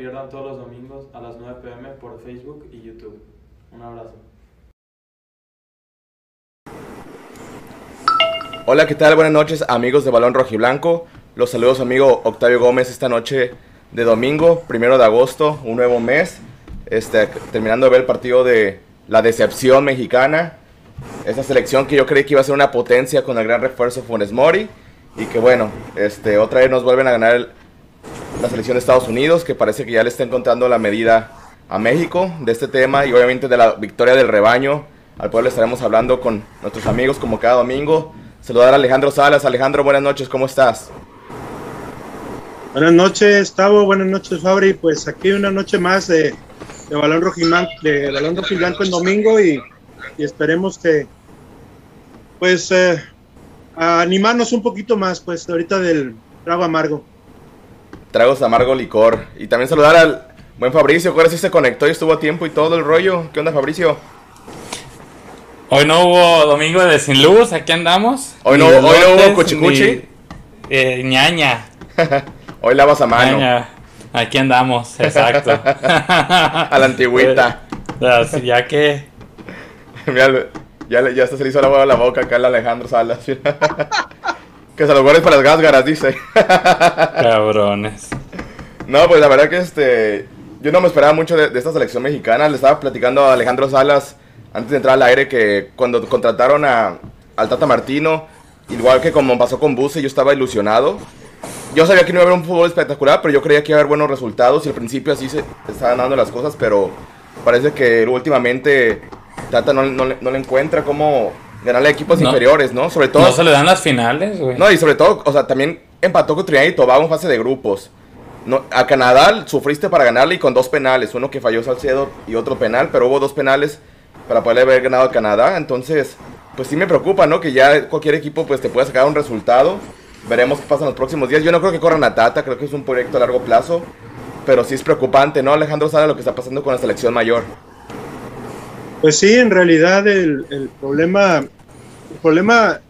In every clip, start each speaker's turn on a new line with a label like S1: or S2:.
S1: pierdan todos los domingos a las 9 pm por Facebook y YouTube. Un abrazo.
S2: Hola, ¿qué tal? Buenas noches, amigos de Balón Rojiblanco. Los saludos, amigo Octavio Gómez, esta noche de domingo, primero de agosto, un nuevo mes. Este, terminando de ver el partido de la decepción mexicana. Esa selección que yo creí que iba a ser una potencia con el gran refuerzo Funes Mori. Y que bueno, este, otra vez nos vuelven a ganar la selección de Estados Unidos, que parece que ya le está encontrando la medida a México de este tema y obviamente de la victoria del rebaño. Al pueblo estaremos hablando con nuestros amigos como cada domingo. Saludar a Alejandro Salas. Alejandro, buenas noches, ¿cómo estás?
S3: Buenas noches, Tavo. Buenas noches, Fabri. Pues aquí una noche más de, de balón rojiblanco, de balón rojiblanco en domingo y, y esperemos que, pues, eh, animarnos un poquito más, pues, ahorita del trago amargo.
S2: Tragos amargo licor. Y también saludar al buen Fabricio, que ahora sí se conectó y estuvo a tiempo y todo el rollo. ¿Qué onda, Fabricio?
S4: Hoy no hubo domingo de sin luz, aquí andamos.
S2: Hoy no, hoy no hubo cuchicuchi.
S4: ni, eh, ñaña.
S2: Hoy lavas a mano.
S4: ñaña. Aquí andamos, exacto.
S2: A la antigüita.
S4: Ya que.
S2: Mira, ya, ya se le hizo la agua a la boca acá al Alejandro Salas. Que se los guardes para las gásgaras, dice.
S4: Cabrones.
S2: No, pues la verdad que este. Yo no me esperaba mucho de, de esta selección mexicana. Le estaba platicando a Alejandro Salas antes de entrar al aire que cuando contrataron a, al Tata Martino, igual que como pasó con Buse, yo estaba ilusionado. Yo sabía que no iba a haber un fútbol espectacular, pero yo creía que iba a haber buenos resultados y al principio así se estaban dando las cosas, pero parece que últimamente Tata no, no no le encuentra cómo ganarle a equipos
S4: No.
S2: inferiores, ¿no? Sobre todo
S4: No se le dan las finales, güey.
S2: no, y sobre todo, o sea, también empató con Trinidad y Tobago en fase de grupos. No, a Canadá sufriste para ganarle y con dos penales, uno que falló Salcedo y otro penal, pero hubo dos penales para poder haber ganado a Canadá, entonces, pues sí me preocupa, ¿no? Que ya cualquier equipo pues te pueda sacar un resultado. Veremos qué pasa en los próximos días. Yo no creo que corran a Tata, creo que es un proyecto a largo plazo, pero sí es preocupante, ¿no? Alejandro sabe lo que está pasando con la selección mayor.
S3: Pues sí, en realidad el, el problema, el problema,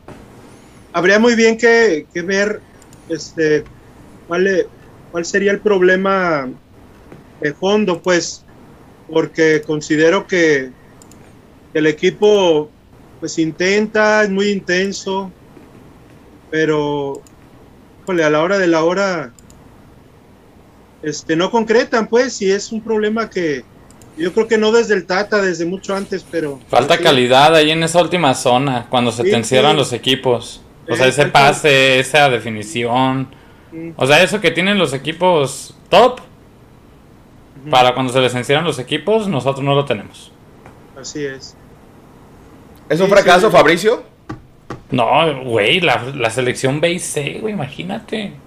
S3: habría muy bien que, que ver este, cuál, cuál sería el problema de fondo, pues, porque considero que el equipo pues intenta, es muy intenso, pero híjole, a la hora de la hora este, no concretan, pues, y es un problema que, yo creo que no desde el Tata, desde mucho antes, pero.
S4: Falta
S3: sí.
S4: calidad ahí en esa última zona, cuando se
S3: Sí,
S4: te encierran
S3: sí.
S4: los equipos. O
S3: Eh,
S4: sea, ese pase, esa definición. O sea, eso que tienen los equipos top, para cuando se les encierran los equipos, nosotros no lo tenemos.
S3: Así es.
S2: ¿Es un fracaso,
S3: sí.
S2: Fabricio?
S4: No, güey, la, la selección B y C, güey, imagínate.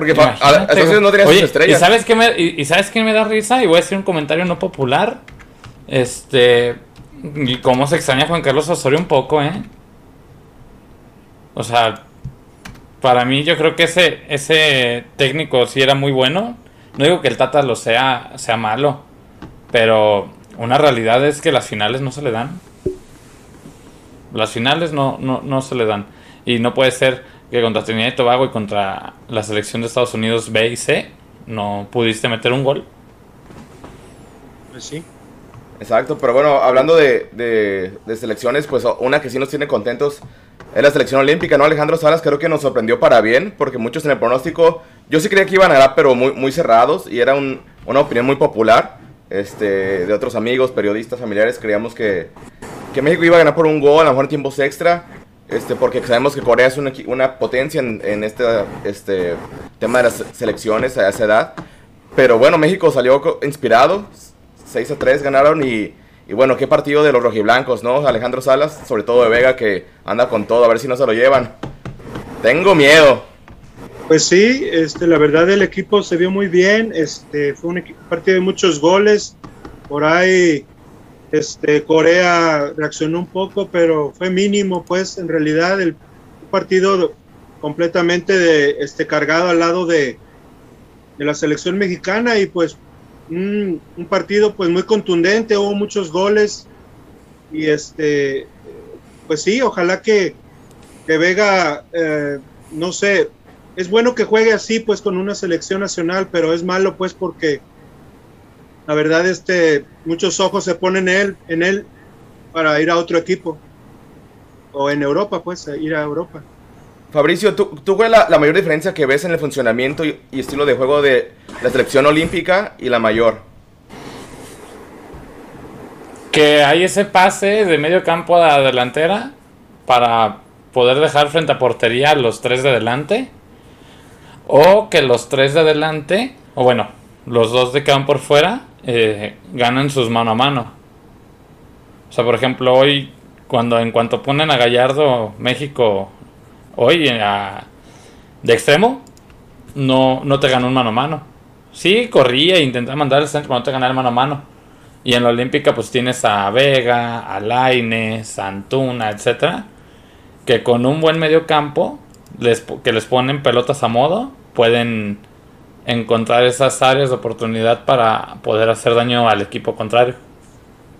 S2: Porque fa- a- entonces no tenía sus estrellas.
S4: ¿y sabes, qué me, y, y sabes qué me da risa? Y voy a decir un comentario no popular. Este. Y cómo se extraña a Juan Carlos Osorio un poco, ¿eh? O sea, para mí yo creo que ese, ese técnico sí era muy bueno. No digo que el Tata lo sea, sea malo. Pero una realidad es que las finales no se le dan. Las finales no, no, no se le dan. Y no puede ser que contra Trinidad y Tobago y contra la selección de Estados Unidos B y C no pudiste meter un gol.
S3: Pues sí.
S2: Exacto, pero bueno, hablando de, de- de selecciones, pues una que sí nos tiene contentos es la selección olímpica, ¿no? Alejandro Salas creo que nos sorprendió para bien, porque muchos en el pronóstico, yo sí creía que iban a ganar, pero muy, muy cerrados, y era un- una opinión muy popular, este, de otros amigos, periodistas, familiares, creíamos que, que México iba a ganar por un gol, a lo mejor en tiempos extra, este, porque sabemos que Corea es una, una potencia en, en este, este tema de las selecciones a esa edad, pero bueno, México salió inspirado, 6 a 3 ganaron y, y bueno, qué partido de los rojiblancos, ¿no? Alejandro Salas, sobre todo de Vega, que anda con todo, a ver si no se lo llevan. Tengo miedo.
S3: Pues sí, este, la verdad el equipo se vio muy bien, este, fue un partido de muchos goles, por ahí este, Corea reaccionó un poco, pero fue mínimo, pues en realidad el partido completamente este, cargado al lado de, la selección mexicana y pues un, un partido pues muy contundente, hubo muchos goles y este, pues sí, ojalá que, que Vega, eh, no sé, es bueno que juegue así, pues con una selección nacional, pero es malo, pues porque la verdad, este, muchos ojos se ponen en él, en él para ir a otro equipo o en Europa, pues, ir a Europa.
S2: Fabricio, ¿tú, tú cuál es la, la, mayor diferencia que ves en el funcionamiento y, y, estilo de juego de la selección olímpica y la mayor?
S4: Que hay ese pase de medio campo a la delantera para poder dejar frente a portería a los tres de delante. O que los tres de delante, o bueno, los dos de que van por fuera, eh, ganan sus mano a mano. O sea, por ejemplo, hoy, cuando en cuanto ponen a Gallardo México, hoy a, de extremo, no, no te ganó un mano a mano. Sí, corría e intentaba mandar el centro, pero no te ganaba el mano a mano. Y en la Olímpica, pues tienes a Vega, a Laines, a Antuna, etcétera, que con un buen medio campo, les, que les ponen pelotas a modo, pueden encontrar esas áreas de oportunidad para poder hacer daño al equipo contrario.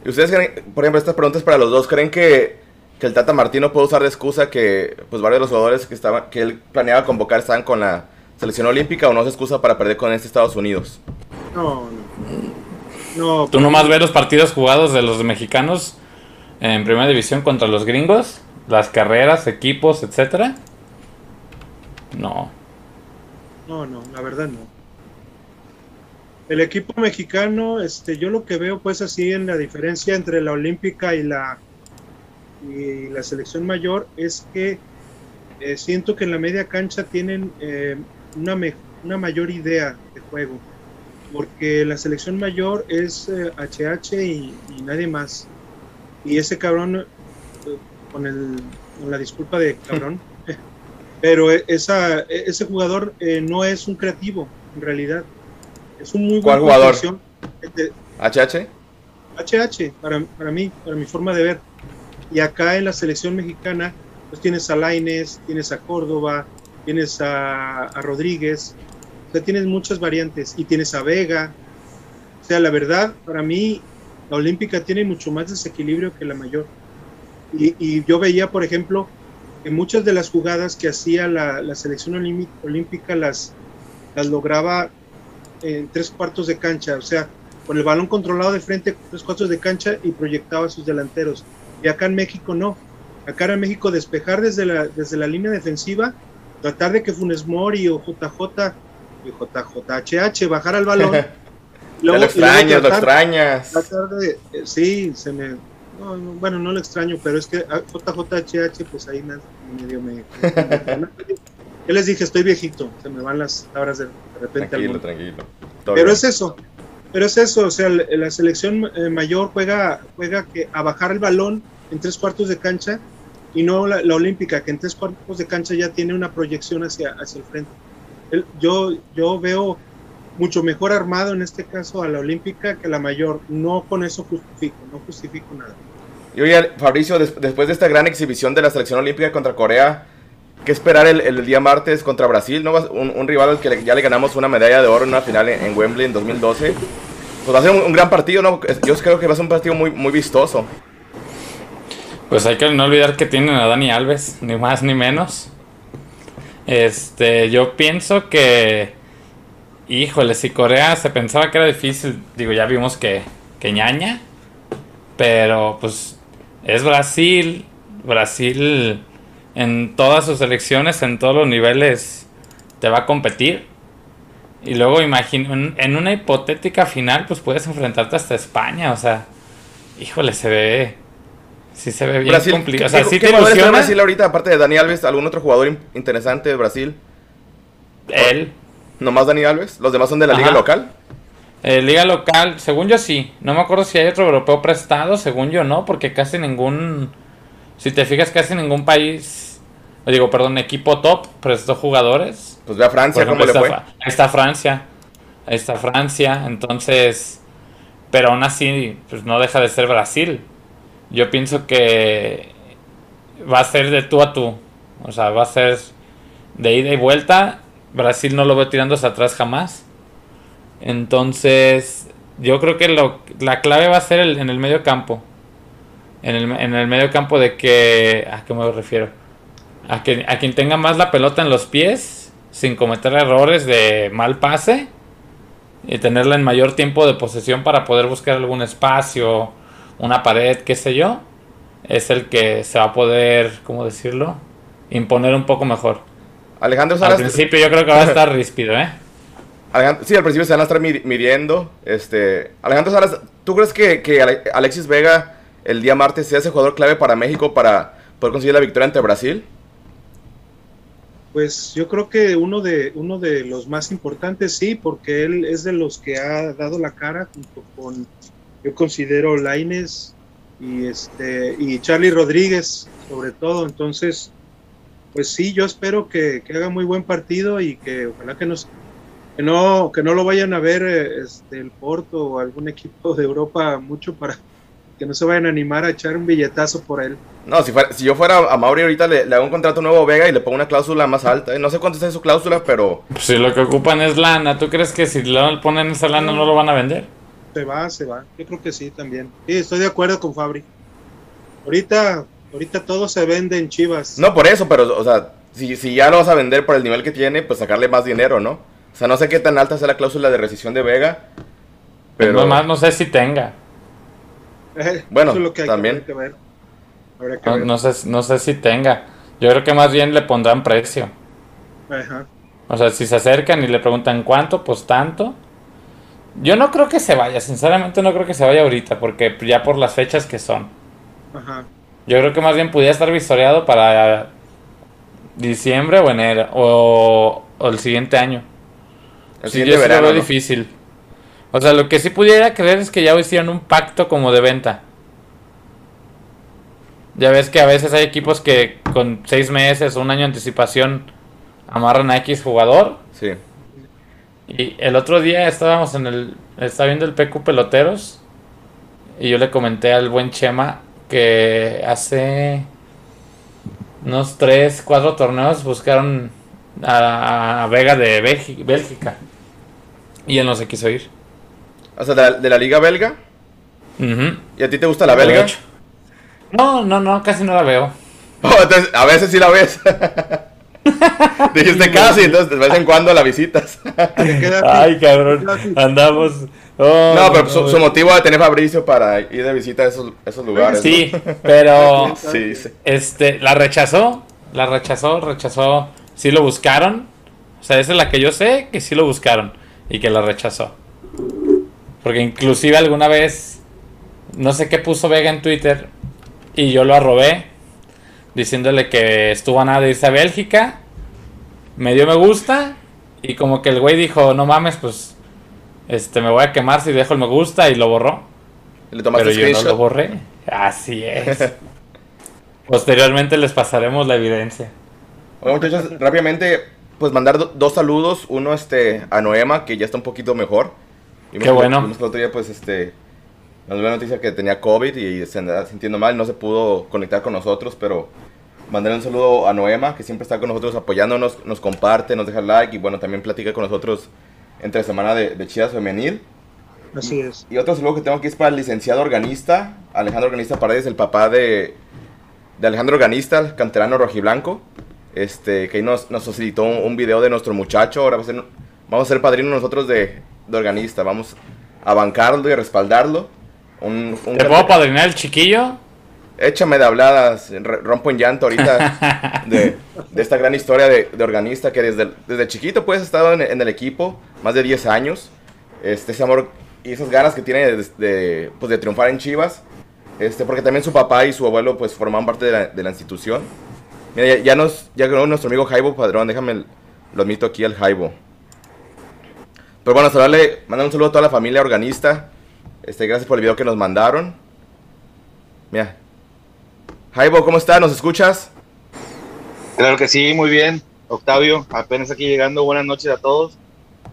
S2: ¿Y ustedes creen, por ejemplo, estas preguntas para los dos, creen que, que el Tata Martino puede usar de excusa que pues varios de los jugadores que estaban que él planeaba convocar estaban con la selección olímpica o no es excusa para perder con este Estados Unidos?
S3: No, no. no
S4: ¿Tú nomás ves los partidos jugados de los mexicanos en primera división contra los gringos? Las carreras, equipos, etcétera. No.
S3: No, no, la verdad no. El equipo mexicano, este, yo lo que veo pues así en la diferencia entre la olímpica y la y la selección mayor es que eh, siento que en la media cancha tienen eh, una, me, una mayor idea de juego, porque la selección mayor es eh, HH y, y, nadie más. Y ese cabrón, con, el, con la disculpa de cabrón, pero esa, ese jugador no es un creativo, en realidad. Es un muy
S2: buen jugador. ¿HH?
S3: HH, para, para mí, para mi forma de ver. Y acá en la selección mexicana, pues tienes a Laines, tienes a Córdoba, tienes a, a, Rodríguez, o sea, tienes muchas variantes y tienes a Vega. O sea, la verdad, para mí, la olímpica tiene mucho más desequilibrio que la mayor. Y, y yo veía, por ejemplo, que muchas de las jugadas que hacía la, la selección olímpica las, las lograba en tres cuartos de cancha, o sea, con el balón controlado de frente, tres cuartos de cancha y proyectaba a sus delanteros. Y acá en México no. Acá en México despejar desde la, desde la línea defensiva, tratar de que Funes Mori o JJ y JJHH bajara el balón.
S2: luego, lo extrañas, lo extrañas.
S3: Tratar de, eh, sí, se me. No, no, bueno, no lo extraño, pero es que JJHH, pues ahí me, medio me. Yo les dije, estoy viejito, se me van las palabras de, repente.
S2: Tranquilo, al tranquilo.
S3: Todo pero bien. es eso, pero es eso, o sea, la selección mayor juega, juega que a bajar el balón en tres cuartos de cancha y no la, la, olímpica, que en tres cuartos de cancha ya tiene una proyección hacia, hacia el frente. El, yo, yo veo mucho mejor armado en este caso a la olímpica que la mayor. No con eso justifico, no justifico nada.
S2: Y oye, Fabricio, des, después de esta gran exhibición de la selección olímpica contra Corea, ¿qué esperar el, el día martes contra Brasil? ¿no? Un, un, rival al que ya le ganamos una medalla de oro en una final en, en Wembley en 2012. Pues va a ser un, un, gran partido, ¿no? Yo creo que va a ser un partido muy, muy vistoso.
S4: Pues hay que no olvidar que tienen a Dani Alves, ni más ni menos. Este, yo pienso que. Híjole, si Corea se pensaba que era difícil, digo, ya vimos que, que ñaña. Pero pues es Brasil. Brasil en todas sus elecciones, en todos los niveles, te va a competir. Y luego imagino, en una hipotética final, pues puedes enfrentarte hasta España. O sea, híjole, se ve. Sí se ve bien
S2: Brasil,
S4: complicado. O
S2: ¿qué,
S4: sea, sí
S2: ¿qué
S4: te ilusiona.
S2: Brasil ahorita, aparte de Dani Alves? ¿Algún otro jugador in- interesante de Brasil?
S4: Él.
S2: ¿Nomás Dani Alves? ¿Los demás son de la
S4: Ajá.
S2: liga local?
S4: Eh, liga local, según yo sí. No me acuerdo si hay otro europeo prestado, según yo no, porque casi ningún. Si te fijas, casi ningún país. Digo, perdón, equipo top prestó jugadores.
S2: Pues ve a Francia,
S4: Por
S2: ¿cómo
S4: ejemplo,
S2: le fue?
S4: Ahí está Francia. Ahí está Francia. Entonces. Pero aún así, pues no deja de ser Brasil. Yo pienso que va a ser de tú a tú. O sea, va a ser de ida y vuelta. Brasil no lo veo tirando hacia atrás jamás. Entonces, yo creo que lo, la clave va a ser el- en el medio campo. En el, en el medio campo de que... ¿A qué me refiero? A, que, a quien tenga más la pelota en los pies sin cometer errores de mal pase y tenerla en mayor tiempo de posesión para poder buscar algún espacio, una pared, qué sé yo, es el que se va a poder, ¿cómo decirlo? Imponer un poco mejor.
S2: Alejandro
S4: Al
S2: Salas.
S4: principio yo creo que va a estar ríspido, ¿eh?
S2: Alejandro- sí, al principio se van a estar mi- midiendo. Este, Alejandro Salas, ¿tú crees que, que Ale- Alexis Vega el día martes sea ese jugador clave para México para poder conseguir la victoria ante Brasil?
S3: Pues yo creo que uno de, uno de los más importantes, sí, porque él es de los que ha dado la cara junto con, yo considero, Laines y, este, y Charlie Rodríguez, sobre todo. Entonces, pues sí, yo espero que, que haga muy buen partido y que ojalá que, nos, que, no, que no lo vayan a ver eh, este, el Porto o algún equipo de Europa mucho para que no se vayan a animar a echar un billetazo por él.
S2: No, si, fuera- si yo fuera a Mauri ahorita le, le hago un contrato nuevo a Vega y le pongo una cláusula más alta. No sé cuánto está su cláusula, pero
S4: Pues si lo que ocupan es lana, ¿tú crees que si le ponen esa lana no lo van a vender?
S3: Se va, se va. Yo creo que sí también. Sí, estoy de acuerdo con Fabri. Ahorita, ahorita todo se vende en Chivas.
S2: no por eso, pero o sea, si, si ya lo vas a vender por el nivel que tiene, pues sacarle más dinero, ¿no? O sea, no sé qué tan alta sea la cláusula de rescisión de Vega,
S4: Pero
S2: pero
S4: más no sé si tenga.
S3: Eh,
S2: Bueno,
S3: eso es lo que hay que-
S2: también.
S3: que ver. Habrá que
S4: No,
S3: ver.
S4: no sé, no sé si tenga. Yo creo que más bien le pondrán precio.
S3: Ajá.
S4: O sea, si se acercan y le preguntan cuánto, pues tanto. Yo no creo que se vaya, sinceramente no creo que se vaya ahorita, porque ya por las fechas que son.
S3: Ajá.
S4: Yo creo que más bien pudiera estar visoreado para diciembre o enero, o, o el siguiente año.
S2: el
S4: Sí,
S2: siguiente
S4: yo sí lo
S2: verano.
S4: veo
S2: ¿no?
S4: difícil. O sea, lo que sí pudiera creer es que ya hicieron un pacto como de venta. Ya ves que a veces hay equipos que con seis meses o un año de anticipación amarran a X jugador.
S2: Sí.
S4: Y el otro día estábamos en el. Estaba viendo el PQ Peloteros. Y yo le comenté al buen Chema que hace unos 3, 4 torneos buscaron a, a Vega de Bélgi- Bélgica. Y él no se quiso ir.
S2: O sea, de la, de la liga belga. ¿Y a ti te gusta la belga?
S4: No, no, no, casi no la veo.
S2: Oh, entonces, a veces sí la ves. Dijiste casi, entonces de vez en cuando la visitas.
S4: Ay, cabrón. Andamos. Oh,
S2: No, pero su, motivo de tener Fabricio para ir de visita a esos, esos lugares.
S4: Sí, pero.
S2: Sí, sí.
S4: Este, la rechazó, la rechazó, rechazó. Sí lo buscaron. O sea, esa es la que yo sé que sí lo buscaron y que la rechazó. Porque inclusive alguna vez, no sé qué puso Vega en Twitter y yo lo arrobé diciéndole que estuvo a nada de irse a Bélgica. Me dio me gusta y como que el güey dijo, no mames, pues este me voy a quemar si dejo el me gusta y lo borró.
S2: Le tomaste
S4: Pero yo no
S2: screenshot.
S4: lo borré. Así es. Posteriormente les pasaremos la evidencia.
S2: Bueno, muchachos, rápidamente, pues mandar do- dos saludos. Uno este, a Noema, que ya está un poquito mejor. Vimos
S4: Qué bueno.
S2: vimos el otro día, pues, este, nos dio la noticia que tenía COVID y se andaba sintiendo mal. No se pudo conectar con nosotros, pero mandarle un saludo a Noema, que siempre está con nosotros apoyándonos, nos comparte, nos deja like y, bueno, también platica con nosotros entre semana de, de Chivas Femenil.
S3: Así es.
S2: Y otro saludo que tengo aquí es para el licenciado organista, Alejandro Organista Paredes, el papá de, de Alejandro Organista, el canterano rojiblanco, este, que ahí nos, nos facilitó un, un video de nuestro muchacho. Ahora va a ser- vamos a ser padrinos nosotros de, de organista, vamos a bancarlo y a respaldarlo. Un, un
S4: ¿Te puedo padrinar el chiquillo?
S2: Échame de habladas, rompo en llanto ahorita de, de esta gran historia de, de organista que desde, desde chiquito pues ha estado en, en el equipo, más de 10 años. Este, ese amor y esas ganas que tiene de, de, pues, de triunfar en Chivas. Este, porque también su papá y su abuelo pues formaban parte de la, de la institución. Mira, ya, ya nos ya nuestro amigo Jaibo Padrón, déjame el- lo admito aquí al Jaibo. Pero bueno, saludarle, mandar un saludo a toda la familia organista. Este, gracias por el video que nos mandaron. Mira, Jaibo, ¿cómo estás? ¿Nos escuchas?
S5: Claro que sí, muy bien. Octavio, apenas aquí llegando. Buenas noches a todos.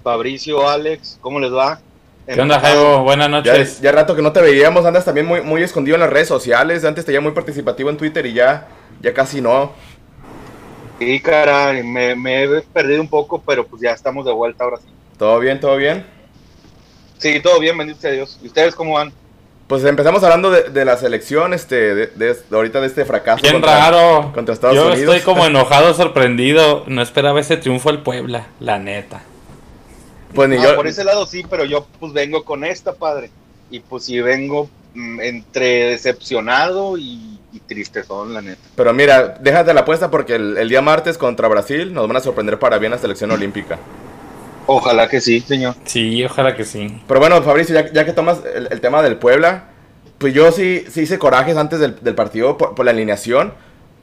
S5: Fabricio, Alex, ¿cómo les va?
S4: ¿Qué onda, Jaibo? Buenas
S2: Ya,
S4: noches.
S2: ya rato que no te veíamos, andas también muy, muy escondido en las redes sociales. Antes te veía muy participativo en Twitter y ya, ya casi no.
S5: Sí, caray, me, me he perdido un poco, pero pues ya estamos de vuelta ahora sí.
S2: ¿Todo bien, todo bien?
S5: Sí, todo bien, bendito sea Dios. ¿Y ustedes cómo van?
S2: Pues empezamos hablando de, de la selección, este, de, de- de ahorita de este fracaso.
S4: Bien
S2: contra-
S4: raro.
S2: contra Estados
S4: Yo
S2: Unidos.
S4: estoy como enojado, sorprendido. No esperaba ese triunfo al Puebla, la neta.
S2: Pues ni
S5: Ah,
S2: yo.
S5: por ese lado sí, pero yo pues vengo con esta, padre. Y pues sí vengo mm, entre decepcionado y, y tristezón, la neta.
S2: Pero mira, déjate la apuesta porque el, el día martes contra Brasil nos van a sorprender para bien la selección olímpica.
S5: Ojalá que sí, señor.
S4: Sí, ojalá que sí.
S2: Pero bueno, Fabricio, ya, ya que tomas el, el tema del Puebla, pues yo sí, sí hice corajes antes del, del partido por, por la alineación.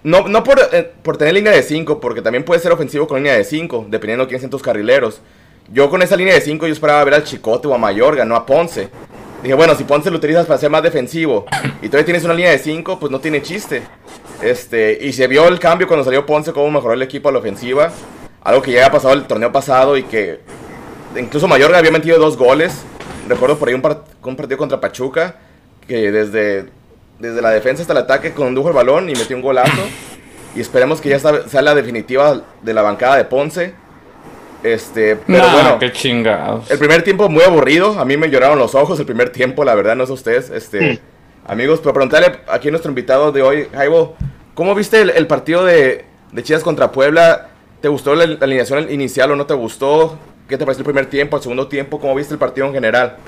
S2: No, no por, eh, por tener línea de 5, porque también puede ser ofensivo con línea de 5, dependiendo de quién sean tus carrileros. Yo con esa línea de 5 yo esperaba ver al Chicote o a Mayorga, no a Ponce. Dije, bueno, si Ponce lo utilizas para ser más defensivo y todavía tienes una línea de 5, pues no tiene chiste. Este, y se vio el cambio cuando salió Ponce, cómo mejoró el equipo a la ofensiva. Algo que ya había pasado el torneo pasado y que incluso Mayorga había metido dos goles. Recuerdo por ahí un, par- un partido contra Pachuca que desde, desde la defensa hasta el ataque condujo el balón y metió un golazo. Y esperemos que ya sea la definitiva de la bancada de Ponce. Este, pero
S4: Nah,
S2: bueno,
S4: qué chingados.
S2: el primer tiempo muy aburrido. A mí me lloraron los ojos el primer tiempo, la verdad, no sé ustedes. Este, amigos, pero preguntarle aquí a nuestro invitado de hoy, Jaibo, ¿cómo viste el, el partido de, de Chivas contra Puebla? ¿Te gustó la, la alineación inicial o no te gustó? ¿Qué te pareció el primer tiempo, el segundo tiempo? ¿Cómo viste el partido en general?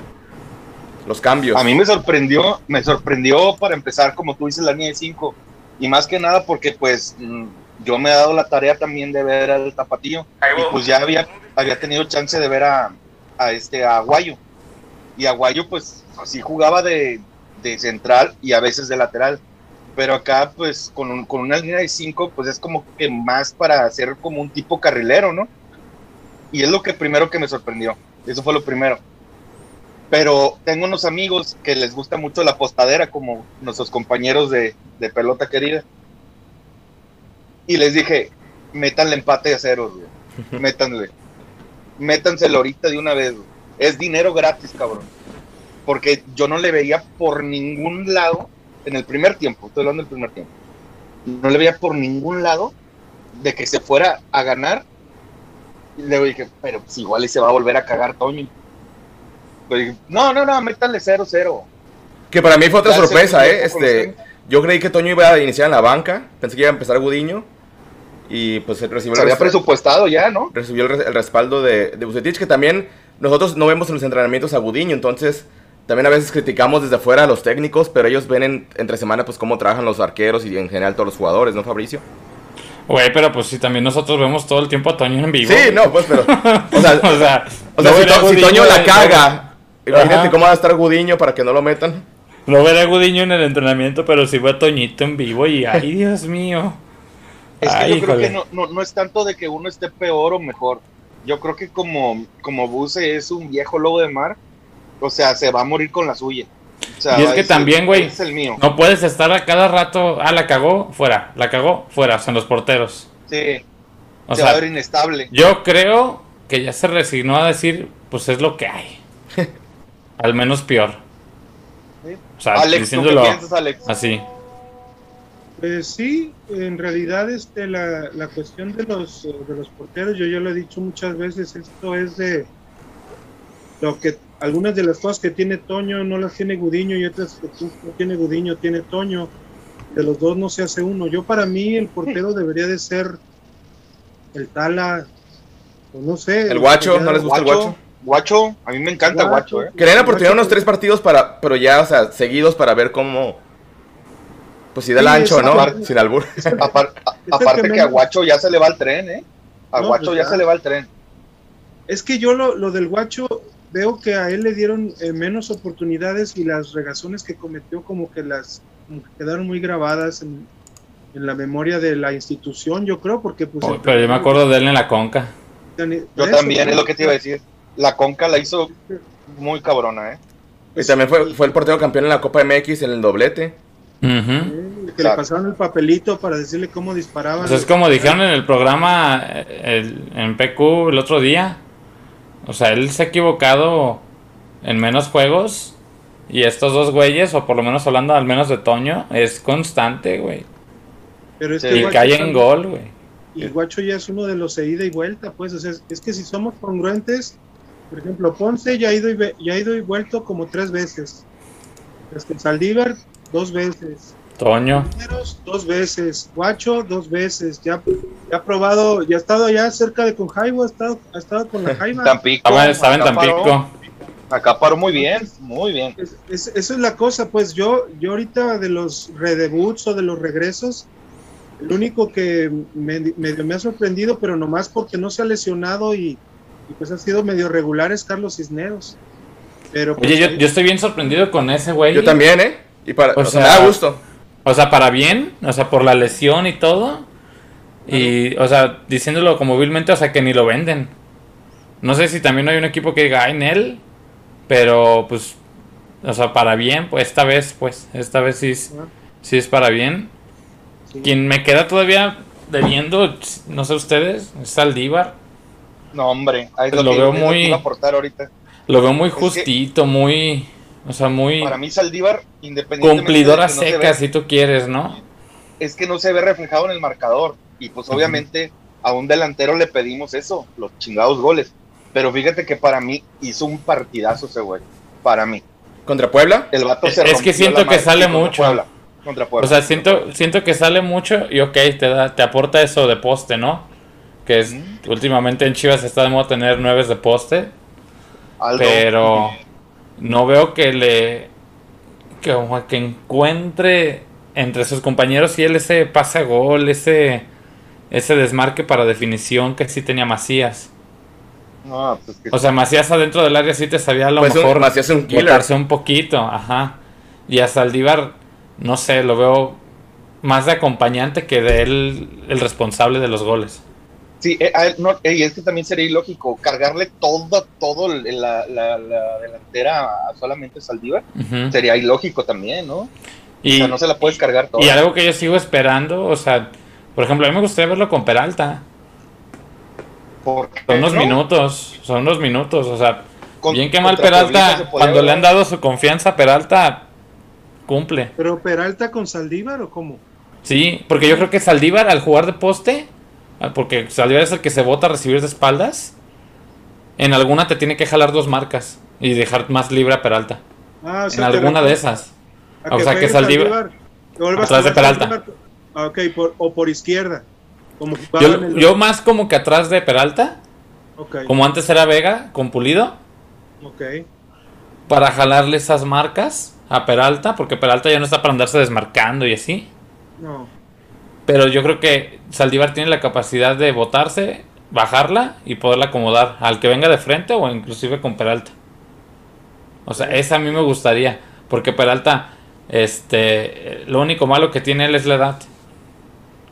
S2: Los cambios.
S5: A mí me sorprendió, me sorprendió para empezar, como tú dices, la línea de 5. Y más que nada porque pues mm, yo me he dado la tarea también de ver al Tapatío. Y pues ya había, había tenido chance de ver a, a este a Aguayo. Y Aguayo pues así jugaba de, de central y a veces de lateral. Pero acá pues con, un- con una línea de 5 pues es como que más para hacer como un tipo carrilero, ¿no? Y es lo que primero que me sorprendió. Eso fue lo primero. Pero tengo unos amigos que les gusta mucho la postadera, como nuestros compañeros de, de pelota querida. Y les dije, métanle empate a ceros, güey. Métanle. Métanselo ahorita de una vez, güey. Es dinero gratis, cabrón. Porque yo no le veía por ningún lado, en el primer tiempo, estoy hablando del primer tiempo, no le veía por ningún lado de que se fuera a ganar. Y luego dije, pero pues igual y se va a volver a cagar Toño. Pues dije, no, no, no, métanle 0-0.
S2: Que para mí fue otra
S5: Ya
S2: sorpresa, ¿eh? Este, yo creí que Toño iba a iniciar en la banca. Pensé que iba a empezar Gudiño. Y pues recibió
S5: Se
S2: el,
S5: había
S2: res-
S5: presupuestado ya, ¿no?
S2: recibió el, el respaldo de, de Vucetich, que también nosotros no vemos en los entrenamientos a Gudiño. Entonces, también a veces criticamos desde fuera a los técnicos, pero ellos ven en- entre semana pues cómo trabajan los arqueros y en general todos los jugadores, ¿no, Fabricio?
S4: Güey, pero pues si también nosotros vemos todo el tiempo a Toño en vivo.
S2: Sí, no, pues, pero... O sea,
S4: o sea,
S2: o sea,
S4: no
S2: si, To- si Toño la caga, imagínate
S4: Ajá.
S2: cómo va a estar Gudiño para que no lo metan.
S4: No ver a Gudiño en el entrenamiento, pero sí fue a Toñito en vivo y ay, Dios mío.
S5: Es que
S4: Ay,
S5: yo creo que no, no, no es tanto de que uno esté peor o mejor. Yo creo que como, como Buse es un viejo lobo de mar, o sea, se va a morir con la suya. O sea,
S4: Y es que
S5: decir,
S4: también, güey,
S5: Es el mío.
S4: No puedes estar a cada rato, ah, la cagó, fuera, la cagó, fuera, o sea, en los porteros.
S5: Sí,
S4: O
S5: se va a
S4: sea,
S5: ver inestable.
S4: yo creo que ya se resignó a decir, pues es lo que hay. Al menos peor.
S5: Sí.
S4: O sea,
S5: Alex, ¿tú qué
S4: diciéndolo
S5: piensas, Alex?
S4: así.
S3: Pues sí, en realidad este, la, la cuestión de los, eh, de los porteros, yo ya lo he dicho muchas veces, esto es de lo que algunas de las cosas que tiene Toño no las tiene Gudiño y otras que tú- no tiene Gudiño, tiene Toño. De los dos no se hace uno. Yo para mí el portero debería de ser el Tala, o no sé.
S2: El Guacho, ¿no les gusta el Guacho?
S5: Guacho, a mí me encanta Guacho, ¿eh?
S2: Que le den la oportunidad
S3: Guacho,
S2: unos tres partidos para, pero ya, o sea, seguidos para ver cómo, pues si da el
S3: Sí,
S2: ancho, ¿no?
S5: aparte.
S2: Sin albur.
S5: Apar- a-
S3: el
S5: aparte
S3: que
S5: que a Guacho ya se le va el tren, ¿eh? A
S3: No,
S5: Guacho
S3: pues
S5: ya
S3: ya.
S5: se le va el tren.
S3: Es que yo lo, lo del guacho veo que a él le dieron eh, menos oportunidades y las regazones que cometió como que las como que quedaron muy grabadas en, en la memoria de la institución, yo creo, porque pues...
S4: Oh, pero yo me acuerdo de él en la conca.
S5: Yo
S3: Eso,
S5: también,
S3: ¿no?
S5: es lo que te iba a decir. La Conca la hizo muy cabrona, ¿eh?
S2: Y también fue, fue el portero campeón en la Copa MX en el doblete.
S3: Eh, Que le pasaron el papelito para decirle cómo disparaba.
S4: Pues es como dijeron en el programa eh, el- en PQ el otro día. O sea, él se ha equivocado en menos juegos. Y estos dos güeyes, o por lo menos hablando al menos de Toño, es constante, güey.
S3: Pero es que
S4: Y cae en gol, güey.
S3: Y Guacho ya es uno de los de ida y vuelta, pues. O sea, es, que si somos congruentes, por ejemplo, Ponce ya ha ido y, ve- ya ha ido y vuelto como tres veces. Este, Saldívar, dos veces.
S4: Toño.
S3: Dos veces. Guacho, dos veces. Ya, ya ha probado, ya ha estado allá cerca de con Jaibo, ha estado, ha estado con la Jaima.
S5: Tampico.
S4: Estaba, estaba en
S5: acá paró-
S4: Tampico.
S5: Acá paró muy bien, muy bien.
S3: Es- es- esa es la cosa, pues yo, yo ahorita de los redebuts o de los regresos, el único que me, medio me ha sorprendido, pero nomás porque no se ha lesionado y, y pues ha sido medio regular es Carlos Cisneros. Pero pues,
S4: Oye, yo,
S3: ahí-
S4: yo estoy bien sorprendido con ese güey.
S2: Yo también, ¿eh? Y para,
S4: O
S2: o sea,
S4: sea-
S2: me da gusto.
S4: O sea, para bien, o sea, por la lesión y todo. Y, o sea, diciéndolo como vilmente, o sea, que ni lo venden. No sé si también hay un equipo que diga, ay, en él. Pero, pues, o sea, para bien, pues esta vez, pues, esta vez sí, es- sí es para bien.
S3: sí.
S4: Quien me queda todavía debiendo, no sé ustedes, es Saldívar.
S5: No, hombre, ahí
S4: Lo
S5: lo, que,
S4: veo muy-
S5: ahorita.
S4: Lo veo muy
S5: que-
S4: justito, muy, o sea, muy
S5: Para mí, Saldívar, independientemente.
S4: cumplidor a
S5: de que no se
S4: secas,
S5: ve-
S4: si tú quieres, ¿no?
S5: es que no se ve reflejado en el marcador. Y pues, obviamente, a un delantero le pedimos eso, los chingados goles. Pero fíjate que para mí hizo un partidazo ese güey. Para mí.
S2: ¿Contra Puebla?
S5: El vato
S4: Es-
S5: se
S4: es que siento que sale mucho.
S5: Puebla, contra Puebla.
S4: O sea, siento, siento que sale mucho y ok, te, da, te aporta eso de poste, ¿no? Que es, últimamente en Chivas está de moda tener nueves de poste,
S5: Aldo.
S4: pero no veo que le... Que, encuentre entre sus compañeros y él ese pase a gol, ese, ese desmarque para definición que sí tenía Macías.
S5: No, pues que
S4: O sea, Macías adentro del área sí te sabía a lo
S2: Pues un-
S4: mejor
S2: Macías un killer.
S4: botarse un poquito, ajá. Y a Saldívar, no sé, lo veo más de acompañante que de él el responsable de los goles.
S5: Sí, eh, a él no, eh, y es que también sería ilógico cargarle todo, todo el- la, la, la delantera a solamente Saldívar. Sería ilógico también, ¿no? O
S4: Y,
S5: sea, no se la puedes cargar todo.
S4: y algo que yo sigo esperando, o sea, por ejemplo, a mí me gustaría verlo con Peralta.
S5: Porque,
S4: Son unos
S5: ¿no?
S4: minutos, son unos minutos, o sea,
S5: Con-
S4: bien que mal
S5: se
S4: Peralta, cuando le han dado su confianza a Peralta, cumple.
S3: Pero Peralta con Saldívar o cómo?
S4: Sí, porque yo creo que Saldívar al jugar de poste, porque Saldívar es el que se bota a recibir de espaldas, en alguna te tiene que jalar dos marcas y dejar más libre a Peralta.
S3: Ah, o
S4: En
S3: sea,
S4: alguna de esas.
S3: a
S4: o sea, que Saldívar- atrás de Peralta.
S3: Ah, ok, por- o por izquierda. Como
S4: Yo,
S3: el-
S4: yo más como que atrás de Peralta, como antes era Vega con Pulido,
S3: ok.
S4: para jalarle esas marcas a Peralta, porque Peralta ya no está para andarse desmarcando y así.
S3: No.
S4: Pero yo creo que Saldívar tiene la capacidad de botarse, bajarla y poderla acomodar al que venga de frente o inclusive con Peralta. O sea, esa a mí me gustaría, porque Peralta, este, lo único malo que tiene él es la edad.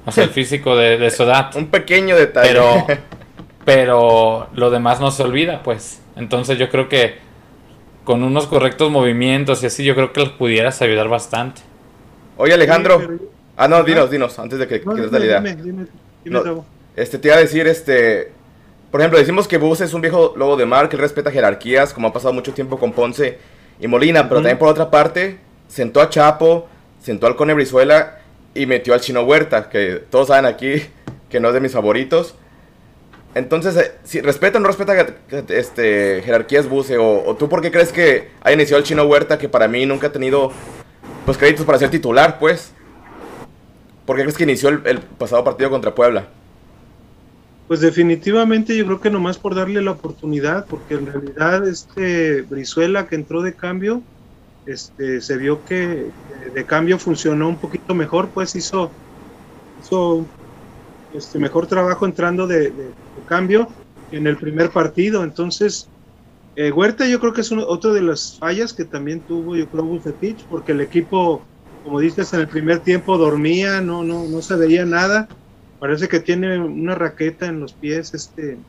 S4: O sea, el físico de, de su edad.
S2: Un pequeño detalle.
S4: Pero, pero lo demás no se olvida, pues. Entonces yo creo que con unos correctos movimientos y así, yo creo que les pudieras ayudar bastante.
S2: Oye, Alejandro. Ah, no, dinos, dinos, antes de que, que
S3: No,
S2: la
S3: dime,
S2: idea.
S3: dime, dime, dime,
S2: No. Este, te iba a decir, este... Por ejemplo, decimos que Bus es un viejo lobo de mar, que él respeta jerarquías, como ha pasado mucho tiempo con Ponce y Molina, pero también por otra parte, sentó a Chapo, sentó al Cone Brizuela y metió al Chino Huerta, que todos saben aquí que no es de mis favoritos. Entonces, eh, si respeta o no respeta este, jerarquías Buse, o, o tú por qué crees que ha iniciado el Chino Huerta, que para mí nunca ha tenido pues créditos para ser titular, pues? ¿Por qué crees que inició el, pasado partido contra Puebla?
S3: Pues definitivamente yo creo que nomás por darle la oportunidad, porque en realidad este Brizuela que entró de cambio, este se vio que eh, de cambio funcionó un poquito mejor, pues hizo, hizo este mejor trabajo entrando de cambio en el primer partido. Entonces, eh, Huerta yo creo que es uno, otro de las fallas que también tuvo yo creo Bucetich, porque el equipo, como dices, en el primer tiempo dormía, no, no, no se veía nada. Parece que tiene una raqueta en los pies este,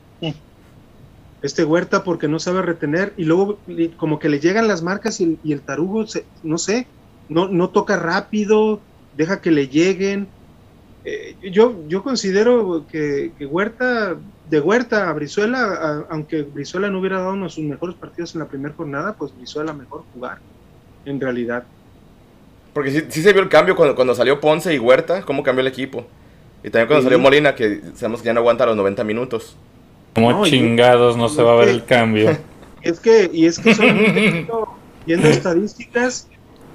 S3: este Huerta porque no sabe retener y luego como que le llegan las marcas y el, y el tarugo, se- no sé, no, no toca rápido, deja que le lleguen. Eh, yo, yo considero que, que Huerta, de Huerta a Brizuela, a- aunque Brizuela no hubiera dado uno de sus mejores partidos en la primera jornada, pues Brizuela mejor jugar, en realidad.
S2: Porque sí, sí se vio el cambio cuando, cuando salió Ponce y Huerta, cómo cambió el equipo. Y también cuando
S3: Sí.
S2: salió Molina, que sabemos que ya no aguanta los 90 minutos.
S4: Como
S3: No, y-
S4: chingados no se va a ver el cambio.
S3: Es que, y es que solamente viendo, estadísticas,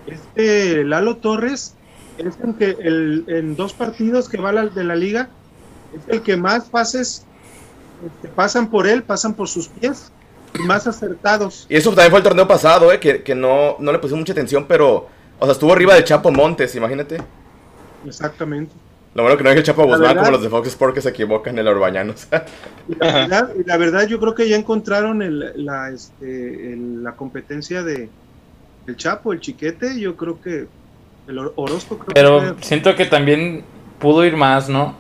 S3: este Lalo Torres es el que el, en dos partidos que va la- de la liga es el que más pases este, pasan por él, pasan por sus pies y más acertados.
S2: Y eso también fue el torneo pasado, eh, que, que no, no le pusimos mucha atención, pero, o sea, estuvo arriba de Chapo Montes, imagínate.
S3: Exactamente.
S2: Lo bueno que no es el Chapo Guzmán
S3: verdad-
S2: como los de Fox Sports que se equivocan en el Orbañanos.
S3: La, verdad, y la verdad, yo creo que ya encontraron el- la, este, el- la competencia de el Chapo, el Chiquete. Yo creo que el Or- Orozco creo que
S4: Pero siento que también pudo ir más, ¿no?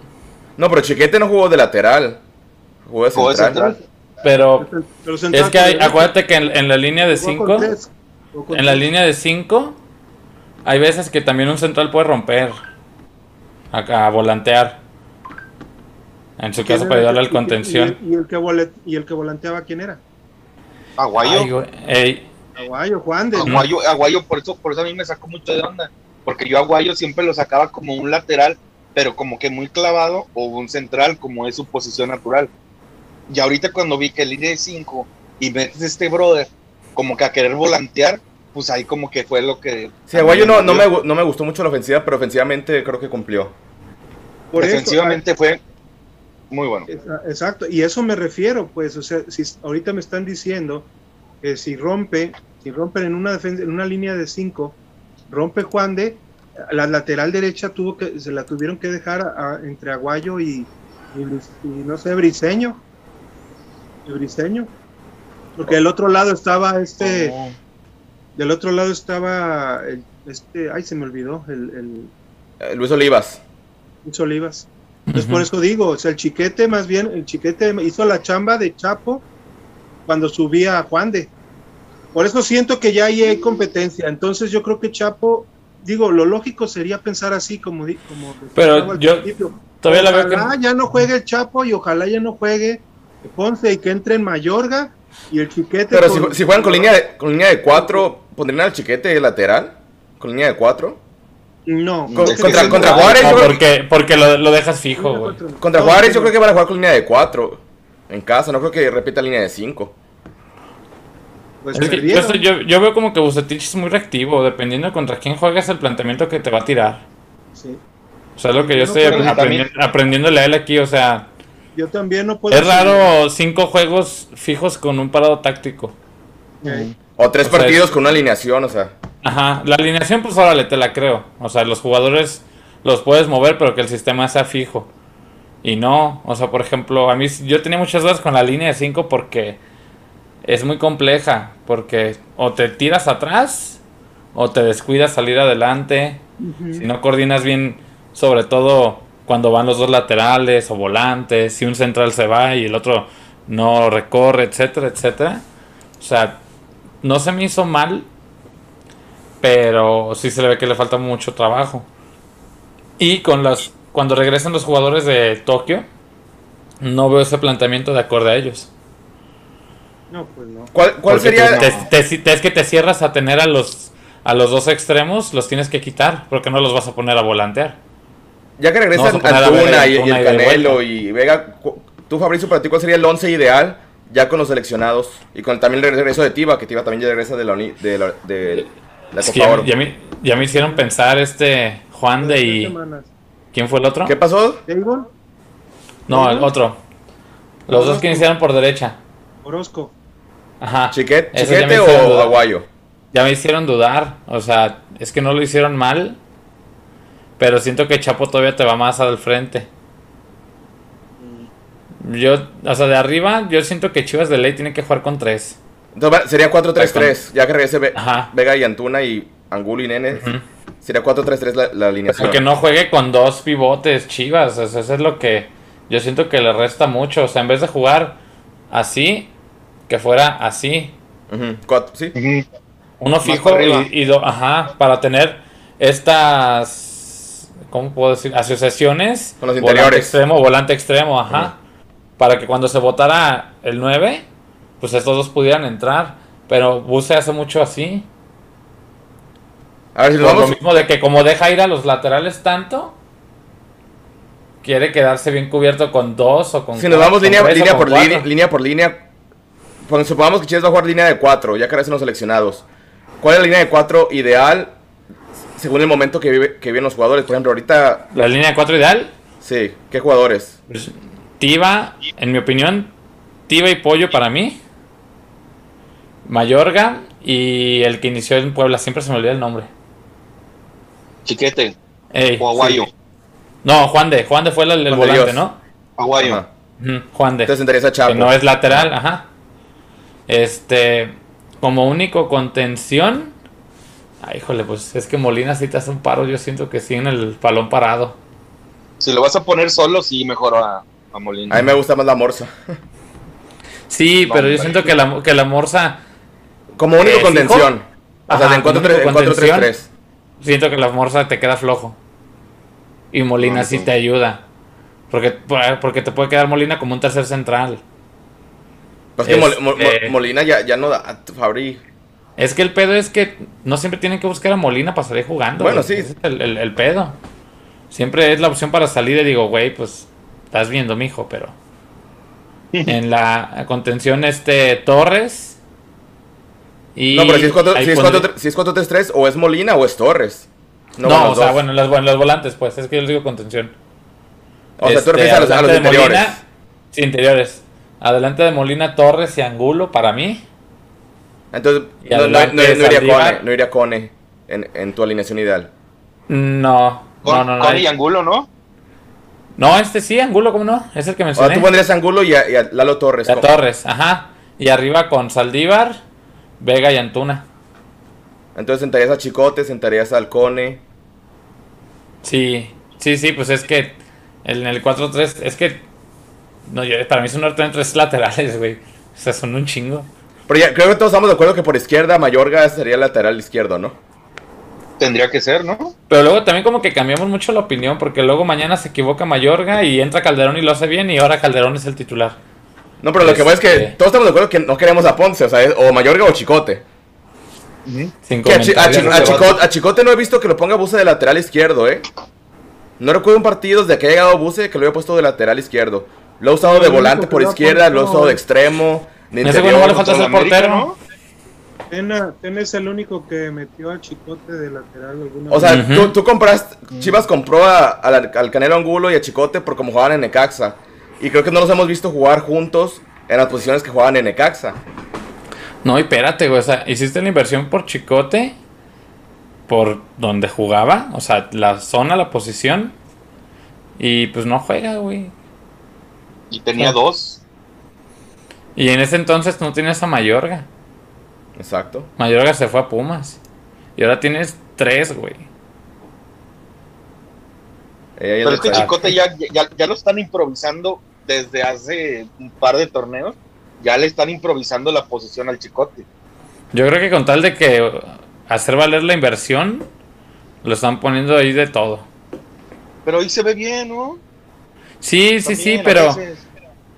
S2: no, pero Chiquete no jugó de lateral. Jugó de
S5: Jugó de
S2: central.
S5: central.
S4: Pero
S3: pero central
S4: es que hay- acuérdate que en, en la línea de
S3: Jugó
S4: 5,
S3: con tres, jugó con
S4: en la línea de 5, hay veces que también un central puede romper. Acá, a volantear. En su
S3: ¿Quién
S4: caso, para
S3: el
S4: ayudarle al contención.
S3: Y, el, y el que volet- y el que volanteaba, ¿quién era?
S5: Aguayo.
S4: Ay,
S3: Aguayo, Juan de.
S5: Aguayo, Aguayo, por eso, por eso a mí me sacó mucho de onda. Porque yo a Aguayo siempre lo sacaba como un lateral, pero como que muy clavado, o un central, como es su posición natural. Y ahorita cuando vi que línea de 5 y metes este brother, como que a querer volantear, pues ahí como que fue lo que.
S2: Sí, Aguayo no, no, me, no me gustó mucho la ofensiva, pero ofensivamente creo que cumplió.
S3: Por eso,
S5: Defensivamente fue muy bueno.
S3: Exacto, y eso me refiero, pues, o sea, si ahorita me están diciendo que si rompe, si rompen en una defensa, en una línea de cinco, rompe Juan de, la lateral derecha tuvo que, se la tuvieron que dejar a- a- entre Aguayo y, y, no sé, Briseño, Briseño, porque del otro lado estaba este,
S5: Oh.
S3: Del otro lado estaba el, este, ay se me olvidó, el, el
S2: Eh, Luis Olivas.
S3: Luis Olivas. Entonces por eso digo, o sea, el chiquete más bien, el chiquete hizo la chamba de Chapo cuando subía a Juan de. Por eso siento que ya ahí hay competencia. Entonces yo creo que Chapo, digo, lo lógico sería pensar así como di- como
S4: Pero yo
S3: principio.
S4: todavía la veo que...
S3: Ojalá ya no juegue el Chapo y ojalá ya no juegue Ponce y que entre en Mayorga y el chiquete.
S2: Pero si,
S3: con-
S2: si juegan con línea, de, con línea de cuatro, ¿pondrían al Chiquete de lateral? ¿Con línea de cuatro?
S3: No,
S2: Con-
S3: creo que
S2: contra- contra Juárez,
S4: No,
S2: yo creo-
S4: porque, porque lo, lo dejas fijo, güey.
S2: Contra
S3: No,
S2: Juárez yo creo que van a jugar con línea de cuatro. En casa, no creo que repita línea de cinco.
S3: Pues
S4: Es que
S3: perdieron.
S4: yo, yo, yo veo como que Bucetich es muy reactivo, dependiendo de contra quién juegas el planteamiento que te va a tirar.
S3: Sí.
S4: O sea, es lo que yo estoy
S3: pero
S4: aprendi-
S5: también-
S4: aprendiéndole a él aquí, o sea,
S3: Yo también no puedo.
S4: es raro cinco juegos fijos con un parado táctico.
S3: Ok.
S2: O tres
S4: O
S2: partidos con una alineación, o sea.
S4: Ajá, la alineación pues órale, te la creo. O sea, los jugadores los puedes mover, pero que el sistema sea fijo. Y no, o sea, por ejemplo, a mí yo tenía muchas dudas con la línea de 5 porque es muy compleja, porque o te tiras atrás o te descuidas salir adelante, si no coordinas bien, sobre todo cuando van los dos laterales o volantes, si un central se va y el otro no recorre, etcétera, etcétera. O sea, no se me hizo mal, pero sí se le ve que le falta mucho trabajo. Y con las cuando regresan los jugadores de Tokio, no veo ese planteamiento de acorde a ellos.
S3: No, pues no.
S2: ¿Cuál, sería?
S4: te- te- es que te cierras a tener a los a los dos extremos, los tienes que quitar, porque no los vas a poner a volantear.
S2: Ya que regresan
S4: a
S2: Antuna
S4: y
S2: y, el Canelo y Vega, tú Fabricio, para ti, ¿cuál sería el once ideal ya con los seleccionados? Y con también el regreso de Tiva, que Tiva también ya regresa de la, uni- de la, de la
S4: Es que
S2: Copa
S4: ya,
S2: Oro.
S4: me- ya me, ya me hicieron pensar este Juan de y. ¿quién fue el otro?
S2: ¿Qué pasó?
S3: Avon,
S4: No, el otro. Los dos que iniciaron por derecha.
S3: Orozco.
S4: Ajá.
S2: ¿Chiquet,
S4: Eso ya me
S2: ¿Chiquete o
S4: dudar.
S2: Aguayo?
S4: Ya me hicieron dudar. O sea, es que no lo hicieron mal. Pero siento que Chapo todavía te va más al frente. Yo, o sea, de arriba, yo siento que Chivas de ley tiene que jugar con tres.
S2: Entonces sería 4-3-3, ya que regrese Ve-
S4: Ajá.
S2: Vega y Antuna y Angulo y Nene.
S4: Ujú.
S2: Sería 4-3-3 la, la alineación.
S4: Porque no juegue con dos pivotes Chivas. o sea, eso es lo que yo siento que le resta mucho. O sea, en vez de jugar así, que fuera así.
S2: Ujú, cuatro- sí.
S4: Uno
S5: Más
S4: fijo y, y do- ajá, para tener estas, ¿cómo puedo decir? Asociaciones.
S2: Con los
S4: Volante
S2: interiores.
S4: extremo, volante extremo, ajá. Para que cuando se votara el 9, pues estos dos pudieran entrar. Pero Buse hace mucho así.
S2: A ver si
S4: lo
S2: vamos.
S4: mismo de que como deja ir a los laterales tanto, quiere quedarse bien cubierto con dos o con
S2: Si nos
S4: cuatro,
S2: vamos
S4: con
S2: línea,
S4: tres
S2: línea por
S4: cuatro.
S2: línea, línea por línea. Cuando supongamos que Chivas va a jugar línea de 4, ya que ahora son los seleccionados. ¿Cuál es la línea de 4 ideal según el momento que, vive, que viven los jugadores. Por ejemplo, ahorita,
S4: La línea 4 ideal,
S2: sí, ¿qué jugadores?
S4: pues, Tiva, en mi opinión, Tiva y Pollo para mí. Mayorga y el que inició en Puebla, siempre se me olvida el nombre.
S5: Chiquete,
S4: Ey,
S5: o Aguayo.
S4: sí. No, Juan de, Juan de fue el, el volante,
S2: Dios.
S4: ¿no?
S5: Aguayo.
S2: Ajá.
S4: Juan de.
S2: Entonces sentarías a Chapo.
S4: que no es lateral, ajá. Este, como único contención. Ay, híjole, pues es que Molina sí te hace un paro. Yo siento que sí en el balón parado.
S5: Si lo vas a poner solo, sí, mejor a, a Molina.
S2: A mí me gusta más la Morsa.
S4: Sí,
S5: No,
S4: pero yo siento que la, que la Morsa.
S2: Como único
S4: Eh,
S2: contención.
S4: fijo.
S2: O sea,
S4: Ajá,
S2: en
S4: como
S2: 4-3-3.
S4: único contención.
S2: 4-3-3.
S4: Siento que la Morsa te queda flojo. Y Molina
S5: No,
S4: sí
S5: no.
S4: te ayuda. Porque, porque te puede quedar Molina como un tercer central.
S2: Pues que Mol-
S4: Este-
S2: Mol- Mol- Molina ya, ya no da, Fabri.
S4: Es que el pedo es que no siempre tienen que buscar a Molina para salir jugando.
S2: Bueno,
S4: güey.
S2: sí.
S4: Ese es el, el- el pedo. Siempre es la opción para salir y digo, güey, pues estás viendo, mijo, pero. en la contención, este Torres. Y
S2: No, pero si es 4
S4: ahí
S2: si es
S4: pondré-
S2: 4-3 si es 4-3-3, o es Molina o es Torres.
S4: No, o
S2: los
S4: sea,
S2: dos.
S4: bueno, en las, en los volantes, pues, es que yo les digo contención.
S2: O sea, tú
S4: Este,
S2: refieres a los, a los
S4: de
S2: interiores.
S4: Molina, sí, interiores. Adelante de Molina, Torres y Angulo para mí.
S2: Entonces,
S4: Y
S2: no, no-
S4: adelante
S2: no- no iría. Cone, no iría Cone en, en tu alineación ideal.
S4: No,
S5: Con,
S4: no, no, no.
S5: con
S4: hay-
S5: y Angulo, ¿no?
S4: No, este sí, Angulo, ¿cómo no? Es el que mencioné.
S2: sea, tú pondrías a Angulo y a, y a Lalo Torres.
S4: A Torres, ajá. Y arriba con Saldívar, Vega y Antuna.
S2: Entonces sentarías a Chicote, sentarías al Cone.
S4: Sí, sí, sí, pues es que en el 4-3, es que. No, yo, para mí son tres laterales, güey. O sea, son un chingo.
S2: Pero ya, creo que todos estamos de acuerdo que por izquierda Mayorga sería el lateral izquierdo, ¿no?
S5: Tendría que ser, ¿no?
S4: Pero luego también como que cambiamos mucho la opinión, porque luego mañana se equivoca Mayorga y entra Calderón y lo hace bien, y ahora Calderón es el titular.
S2: No, pero lo que voy es que
S4: Este-
S2: todos estamos de acuerdo que no queremos a Ponce, o sea, es- o Mayorga o Chicote.
S4: Sin
S2: Que a, Chi- a
S4: comentarios.
S2: Chi- a Chicote, a Chicote no he visto que lo ponga Buse de lateral izquierdo, ¿eh? No recuerdo un partido desde que ha llegado Buse que lo haya puesto de lateral izquierdo. Lo ha usado de volante por izquierda, lo ha usado de extremo, de
S4: Ese güey
S2: interior.
S4: no le falta ser portero.
S5: ¿no?
S3: Tena, Tena es el único que metió a Chicote de lateral alguna
S2: O sea, tú, tú compraste, Chivas compró a- al, al Canelo Angulo y a Chicote por como jugaban en Necaxa. Y creo que no los hemos visto jugar juntos en las posiciones que jugaban en Necaxa.
S4: No, y espérate, güey. O sea, hiciste la inversión por Chicote, por donde jugaba, o sea, la zona, la posición, y pues no juega, güey.
S5: Y tenía dos.
S4: Y en ese entonces no tienes a Mayorga.
S2: Exacto.
S4: Mayorga se fue a Pumas. Y ahora tienes tres, güey.
S5: Pero es que. Chicote ya, ya, ya lo están improvisando desde hace un par de torneos. Ya le están improvisando la posición al Chicote.
S4: Yo creo que con tal de que hacer valer la inversión, lo están poniendo ahí de todo.
S5: Pero ahí se ve bien, ¿no?
S4: Sí, sí, sí,
S5: También
S4: pero,
S5: veces.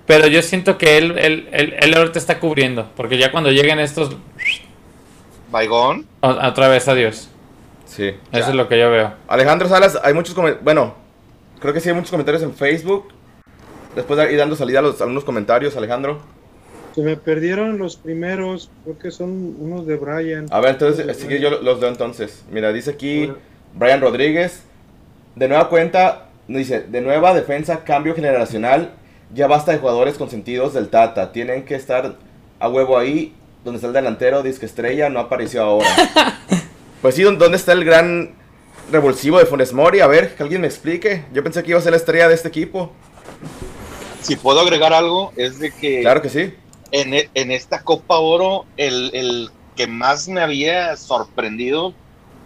S4: Pero yo siento que él, él, él, él ahorita está cubriendo. Porque ya cuando lleguen estos,
S5: Baigón.
S4: otra vez adiós.
S2: Sí.
S4: Eso es lo que yo veo.
S2: Alejandro Salas, hay muchos comentarios. Bueno, creo que sí hay muchos comentarios en Facebook. Después de ir dando salida a los, algunos comentarios, Alejandro.
S3: Se me perdieron los primeros, creo que son unos de Brian.
S2: A ver, entonces, así que yo los leo entonces. Mira, dice aquí Brian Rodríguez. De nueva cuenta, dice, de nueva defensa, cambio generacional. Ya basta de jugadores consentidos del Tata. Tienen que estar a huevo ahí, donde está el delantero, disque estrella, no apareció ahora. pues sí, ¿dó- ¿dónde está el gran revulsivo de Funes Mori? A ver, que alguien me explique. Yo pensé que iba a ser la estrella de este equipo.
S5: Si puedo agregar algo, es de que
S2: Claro que sí.
S5: en, e- en esta Copa Oro, el, el que más me había sorprendido,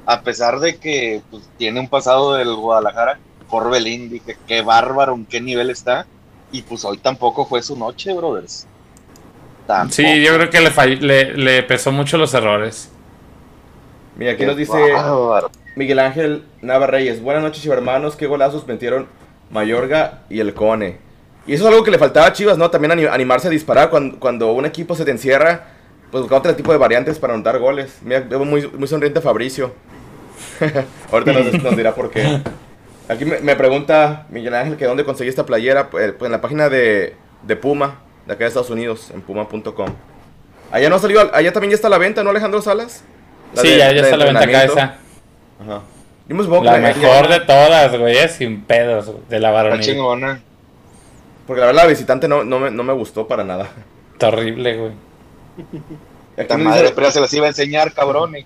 S5: a pesar de que pues, tiene un pasado del Guadalajara, Corbelín, dije, qué bárbaro, en qué nivel está. Y pues hoy tampoco fue su noche, brothers. Tampoco.
S4: Sí, yo creo que le, fall- le, le pesó mucho los errores.
S2: Mira, aquí
S5: Qué
S2: nos dice. Miguel Ángel Nava Reyes. Buenas noches, hermanos. Qué golazos metieron Mayorga y el Cone. Y eso es algo que le faltaba a Chivas, ¿no? También ani- animarse a disparar cuando, cuando un equipo se te encierra. Pues buscar otro tipo de variantes para anotar goles. Mira, veo muy, muy sonriente Fabricio. Ahorita nos, nos dirá por qué. Aquí me, me pregunta Miguel Ángel que dónde conseguí esta playera. Pues, pues en la página de, de Puma, de acá de Estados Unidos, en puma.com. Allá no ha salido, allá también ya está a la venta, ¿no, Alejandro Salas? La
S4: sí,
S2: de-
S4: ya, está la venta acá esa.
S2: Ajá. Yo me supongo que
S4: La
S2: la-
S4: mejor de todas, güey, es sin pedos, de la varonil.
S5: chingona.
S2: Porque la verdad la visitante no, no, me, no me gustó para nada.
S4: Está horrible, güey.
S5: Esta madre, pero ya se las iba a enseñar, cabrones.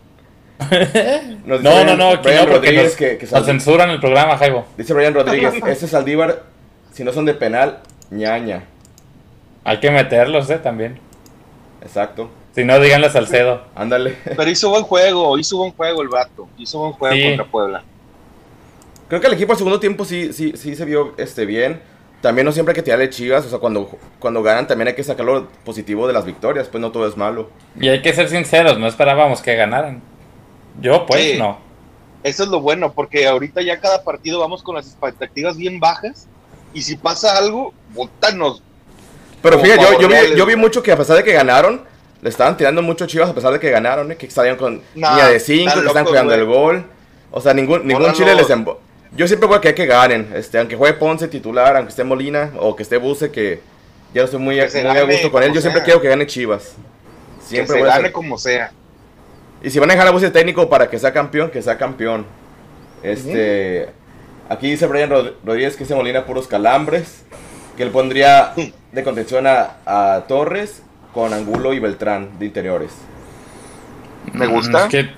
S2: Nos
S4: No, no, no,
S2: Brian
S4: no, porque
S2: Rodríguez
S4: nos,
S2: que, que
S4: nos censuran el programa, Jaibo.
S2: Dice Brian Rodríguez, ese Saldívar, si no son de penal, ñaña.
S4: Hay que meterlos, eh, también.
S2: Exacto.
S4: Si no, díganle a Salcedo.
S2: Ándale.
S5: Pero hizo buen juego, hizo buen juego el vato. Hizo buen juego
S4: Sí.
S5: contra Puebla.
S2: Creo que el equipo al segundo tiempo sí, sí, sí se vio este, bien. También no siempre hay que tirarle chivas. O sea, cuando, cuando ganan también hay que sacar lo positivo de las victorias. Pues no todo es malo.
S4: Y hay que ser sinceros, no esperábamos que ganaran. Yo, pues,
S5: Sí.
S4: no.
S5: Eso es lo bueno, porque ahorita ya cada partido vamos con las expectativas bien bajas. Y si pasa algo, puta, nos.
S2: Pero fíjate, yo, yo, vi, yo vi mucho que a pesar de que ganaron, le estaban tirando mucho chivas a pesar de que ganaron. ¿eh? Que salían con
S5: Nah,
S2: línea de 5,
S5: están
S2: que están cuidando el gol. O sea, ningún, ningún chile les embo- Yo siempre voy a querer que ganen. Este, aunque juegue Ponce titular, aunque esté Molina o que esté Buse, que ya no estoy muy,
S5: Que
S2: muy a gusto con él. Yo siempre quiero que gane Chivas.
S5: Que
S2: Siempre
S5: se
S2: voy a
S5: gane
S2: ser-
S5: como sea.
S2: Y si van a dejar a Buse técnico para que sea campeón, que sea campeón. Este. Aquí dice Brian Rod- Rodríguez que ese Molina puros calambres. Que él pondría de contención a, a Torres con Angulo y Beltrán de interiores.
S5: Me gusta.
S4: Es que,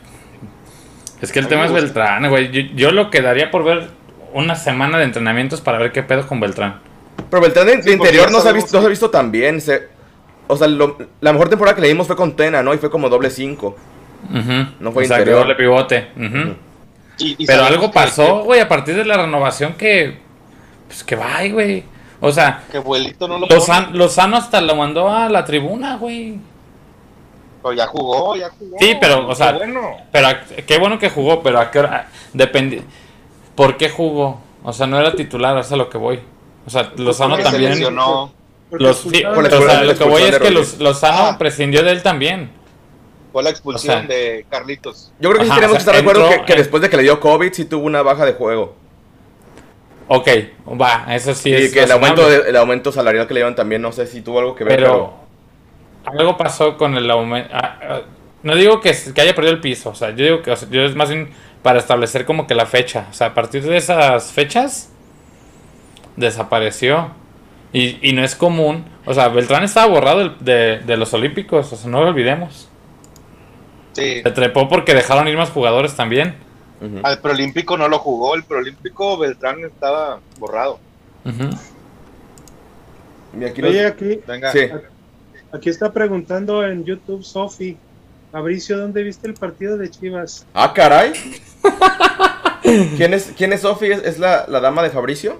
S4: es que el tema es. Beltrán, güey. Yo, yo lo quedaría por ver una semana de entrenamientos para ver qué pedo con Beltrán.
S2: Pero Beltrán de,
S5: Sí,
S2: interior no se, ha visto, no se ha visto tan bien. se- o sea, lo- la mejor temporada que le dimos fue con Tena, ¿no? Y fue como doble 5.
S4: Ujú.
S2: No fue
S4: O sea,
S2: interior.
S4: doble pivote. ujú.
S5: Y- y
S4: Pero algo pasó, güey, a partir de la renovación que. Pues que va, güey. O sea,
S5: Que, abuelito no lo.
S4: Lozano, Lozano hasta lo mandó a la tribuna, güey.
S5: Pero ya jugó, ya jugó.
S4: Sí, pero, o sea,
S5: Qué bueno.
S4: Pero qué bueno que jugó, pero a qué hora. Dependi ¿Por qué jugó? O sea, no era titular, es a lo que voy. O sea, Lozano
S5: se
S4: también.
S5: lesionó.
S3: Porque
S4: Los, sí, o sea, lo que voy es que Lozano
S5: Ah.
S4: prescindió de él también.
S5: Fue la expulsión
S4: O sea,
S5: de Carlitos.
S2: Yo creo que sí tenemos
S4: o sea,
S2: que estar de acuerdo que, que
S4: en-
S2: después de que le dio COVID sí tuvo una baja de juego.
S4: Ok, va, eso sí
S2: y
S4: es.
S2: que el aumento, de- el aumento salarial que le dieron también, no sé si tuvo algo que ver.
S4: Pero algo pasó con el aumento. no digo que, que haya perdido el piso, o sea, yo digo que o sea, yo es más bien para establecer como que la fecha. O sea, a partir de esas fechas desapareció. Y, y no es común. O sea, Beltrán estaba borrado del- de, de los Olímpicos, o sea, no lo olvidemos.
S5: Sí.
S4: Se trepó porque dejaron ir más jugadores también.
S5: Al preolímpico no lo jugó. El preolímpico Beltrán estaba borrado.
S2: Y aquí
S3: Oye, aquí,
S5: Venga.
S2: sí.
S3: aquí está preguntando en YouTube Sofi. Fabricio, ¿dónde viste el partido de Chivas?
S2: Ah, caray. ¿Quién es, quién es Sofi? ¿Es, es la, la dama de Fabricio?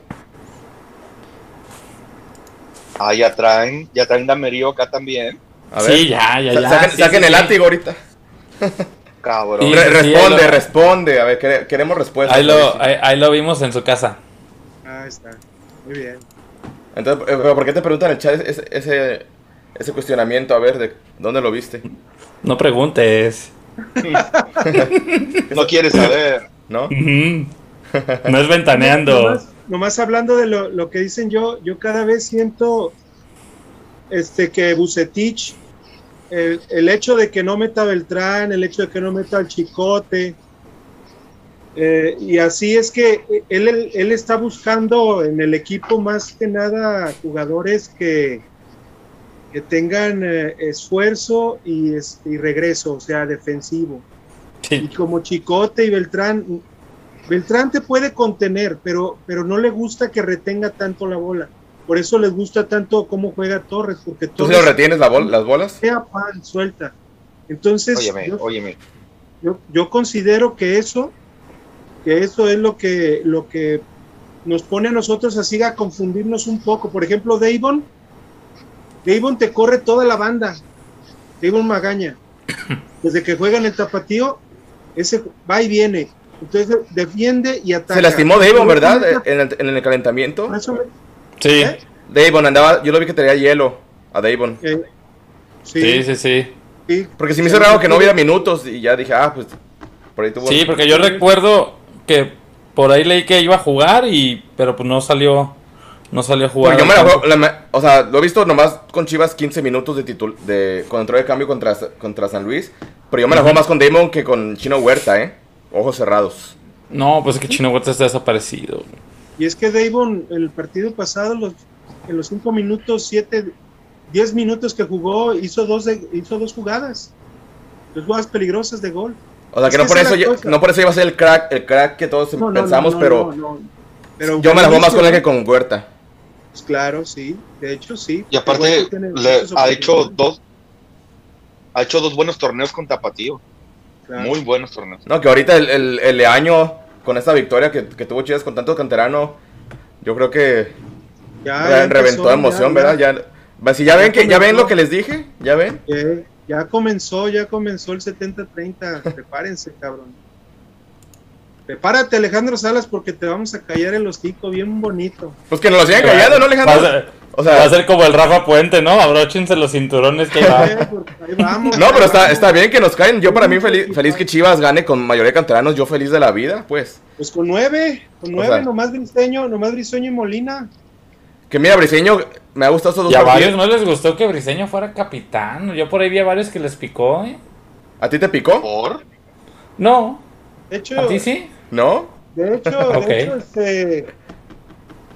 S5: Ah, ya traen, ya traen Damerío acá también.
S2: A ver.
S4: Sí, ya, ya, ya.
S2: saquen
S4: sí,
S2: saquen
S4: sí,
S2: el
S4: sí.
S2: látigo ahorita.
S5: Cabrón.
S2: Re-
S4: ahí
S2: responde,
S4: lo-
S2: responde. A ver, quere- queremos respuestas.
S4: Ahí lo, ahí, ahí vimos en su casa.
S3: Ah, está. Muy bien.
S2: Entonces, eh, ¿pero ¿por qué te preguntan en el chat ese, ese, ese cuestionamiento? A ver, ¿de dónde lo viste?
S4: No preguntes.
S5: No quieres saber.
S2: ¿No?
S4: No es ventaneando.
S3: Nomás, nomás hablando de lo, lo que dicen yo, yo cada vez siento este que Bucetich, el, el hecho de que no meta Beltrán, el hecho de que no meta al Chicote, eh, y así es que él, él, él está buscando en el equipo más que nada jugadores que, que tengan eh, esfuerzo y, y regreso, o sea, defensivo. Y como Chicote y Beltrán, Beltrán te puede contener, pero, pero no le gusta que retenga tanto la bola. Por eso les gusta tanto cómo juega Torres, porque
S2: ¿Tú
S3: Torres
S2: lo retienes la bol- las bolas?
S3: sea pan, suelta. Entonces,
S5: Óyeme,
S3: yo,
S5: óyeme.
S3: yo, yo considero que eso, que eso es lo que, lo que nos pone a nosotros así a confundirnos un poco. Por ejemplo, Davon, Davon te corre toda la banda. Davon Magaña. Desde que juega en el tapatío, ese va y viene. Entonces defiende y ataca.
S2: Se lastimó Davon, ¿verdad? En el, en el calentamiento.
S3: por eso
S4: Sí.
S3: ¿Eh?
S2: Davon andaba, yo lo vi que tenía hielo a Davon.
S4: Sí,
S3: sí,
S4: sí, sí.
S3: sí.
S2: Porque si me hizo raro que no hubiera minutos y ya dije, ah, pues por ahí tuvo.
S4: Sí, porque yo recuerdo que por ahí leí que iba a jugar y pero pues no salió no salió a jugar.
S2: Yo me la la o sea, lo he visto nomás con Chivas 15 minutos de titul de cuando entró de cambio contra, contra San Luis. Pero yo me la juego más con Damon que con Chino Huerta, ¿eh? Ojos cerrados.
S4: No, pues es que Chino Huerta está desaparecido.
S3: Y es que Davon, el partido pasado, los, en los 5 minutos, 7, 10 minutos que jugó, hizo dos, de- hizo dos jugadas. Dos jugadas peligrosas de gol.
S2: O sea, que
S3: Es
S2: no
S3: que
S2: por eso, yo- no por eso iba a ser el crack, el crack que todos
S3: No,
S2: pensamos,
S3: no, no,
S2: pero
S3: no, no. Pero
S2: yo me la juego más con él que con Huerta.
S3: Pues claro, sí. De hecho, sí.
S5: Y aparte, le ha hecho dos. Ha hecho dos buenos torneos con Tapatío.
S3: Claro.
S5: Muy buenos torneos.
S2: No, que ahorita el, el, el año, con esta victoria que, que tuvo Chivas con tanto canterano, yo creo que
S3: Ya,
S2: re-
S3: ya empezó,
S2: reventó de emoción,
S3: ya,
S2: ¿verdad? Ya, va, si ya
S3: Ya
S2: ven que ya ven
S3: comenzó.
S2: lo que les dije, ya ven.
S3: Eh, ya comenzó, ya comenzó el 70-30. Prepárense, cabrón. Prepárate, Alejandro Salas, porque te vamos a callar el hocico bien bonito.
S2: Pues que nos lo sigan callando, ¿no, Alejandro? O
S4: va a
S2: sea,
S4: ser como el Rafa Puente, ¿no? Abróchense los cinturones que va.
S3: Porque ahí vamos,
S2: no, pero está, está bien que nos caen. Yo para mí feliz, feliz que Chivas gane con mayoría de canteranos, yo feliz de la vida, pues.
S3: Pues con nueve, con
S2: O
S3: nueve,
S2: sea-
S3: nomás Briseño, nomás Briseño y Molina.
S2: Que mira, Briseño, me ha gustado estos dos
S4: Y a
S2: partidos.
S4: varios no les gustó que Briseño fuera capitán. Yo por ahí vi a varios que les picó, ¿eh?
S2: ¿A ti te picó?
S5: ¿Por?
S4: No,
S3: De hecho,
S4: ¿a ti sí?
S2: ¿No?
S3: de hecho, de hecho, este,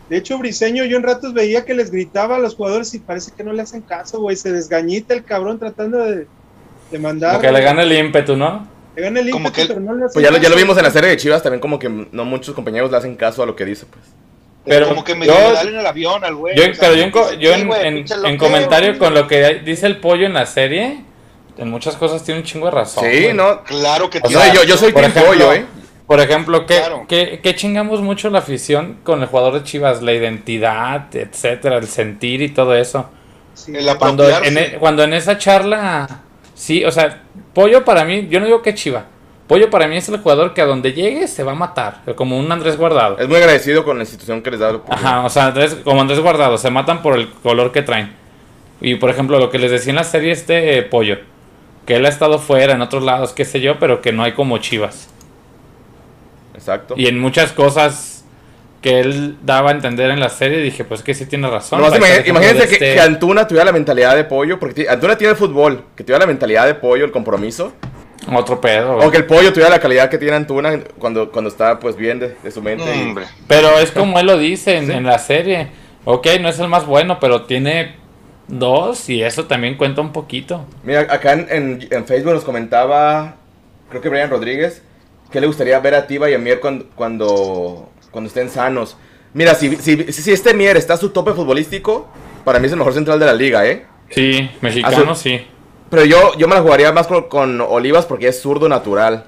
S3: de hecho, Briseño, yo en ratos veía que les gritaba a los jugadores y parece que no le hacen caso, güey. Se desgañita el cabrón tratando de, de mandar.
S4: Como que le gana el ímpetu, ¿no?
S3: Le gana el
S5: Como
S3: ímpetu,
S5: que él-
S3: pero no le hacen
S2: Pues ya lo, ya lo
S3: caso.
S2: vimos en la serie de Chivas también como que no muchos compañeros le hacen caso a lo que dice, pues.
S4: Pero
S5: como que me
S4: yo-
S5: en el avión al güey.
S4: Yo,
S5: o sea,
S4: pero yo, en, co-
S5: dice,
S4: yo
S5: "Sí,
S4: en,
S5: güey,
S4: en-
S5: pinche
S4: en
S5: loquero,
S4: comentario
S5: güey".
S4: con lo que dice el pollo en la serie, en muchas cosas tiene un chingo de razón.
S2: Sí,
S4: güey.
S2: no.
S5: Claro que
S4: O sea,
S2: yo, yo soy
S4: por ejemplo,
S2: pollo, ¿eh?
S4: Por ejemplo, ¿qué,
S5: Claro.
S4: qué- qué chingamos mucho la afición con el jugador de Chivas? La identidad, etcétera, el sentir y todo eso.
S3: Sí.
S5: El
S4: Cuando
S5: apropiarse.
S4: en, e- cuando en esa charla, sí, o sea, Pollo para mí, yo no digo que Chiva. Pollo para mí es el jugador que a donde llegue se va a matar, como un Andrés Guardado.
S2: Es muy agradecido con la institución que les da.
S4: Ajá, o sea, Andrés- como Andrés Guardado, se matan por el color que traen. Y por ejemplo, lo que les decía en la serie este eh, Pollo, que él ha estado fuera, en otros lados, qué sé yo, pero que no hay como Chivas.
S2: Exacto.
S4: Y en muchas cosas que él daba a entender en la serie, dije, pues que sí tiene razón. Ejemplo
S2: imagínense que,
S4: este-
S2: que Antuna tuviera la mentalidad de pollo, porque Antuna tiene el fútbol, que tuviera la mentalidad de pollo, el compromiso,
S4: Otro pedo. güey.
S2: o que el pollo tuviera la calidad que tiene Antuna cuando, cuando está pues bien de, de su mente. y-
S5: Hombre.
S4: Pero es como él lo dice en,
S2: Sí.
S4: en la serie. Ok, no es el más bueno, pero tiene dos y eso también cuenta un poquito.
S2: Mira, acá en, en- en Facebook nos comentaba, creo que Brian Rodríguez, que le gustaría ver a Tiba y a Mier cuando, cuando, cuando estén sanos. Mira, si, si, si este Mier está a su tope futbolístico, para mí es el mejor central de la liga, ¿eh?
S4: Sí, mexicano sí.
S2: Pero yo, yo me la jugaría más con, con Olivas porque es zurdo natural.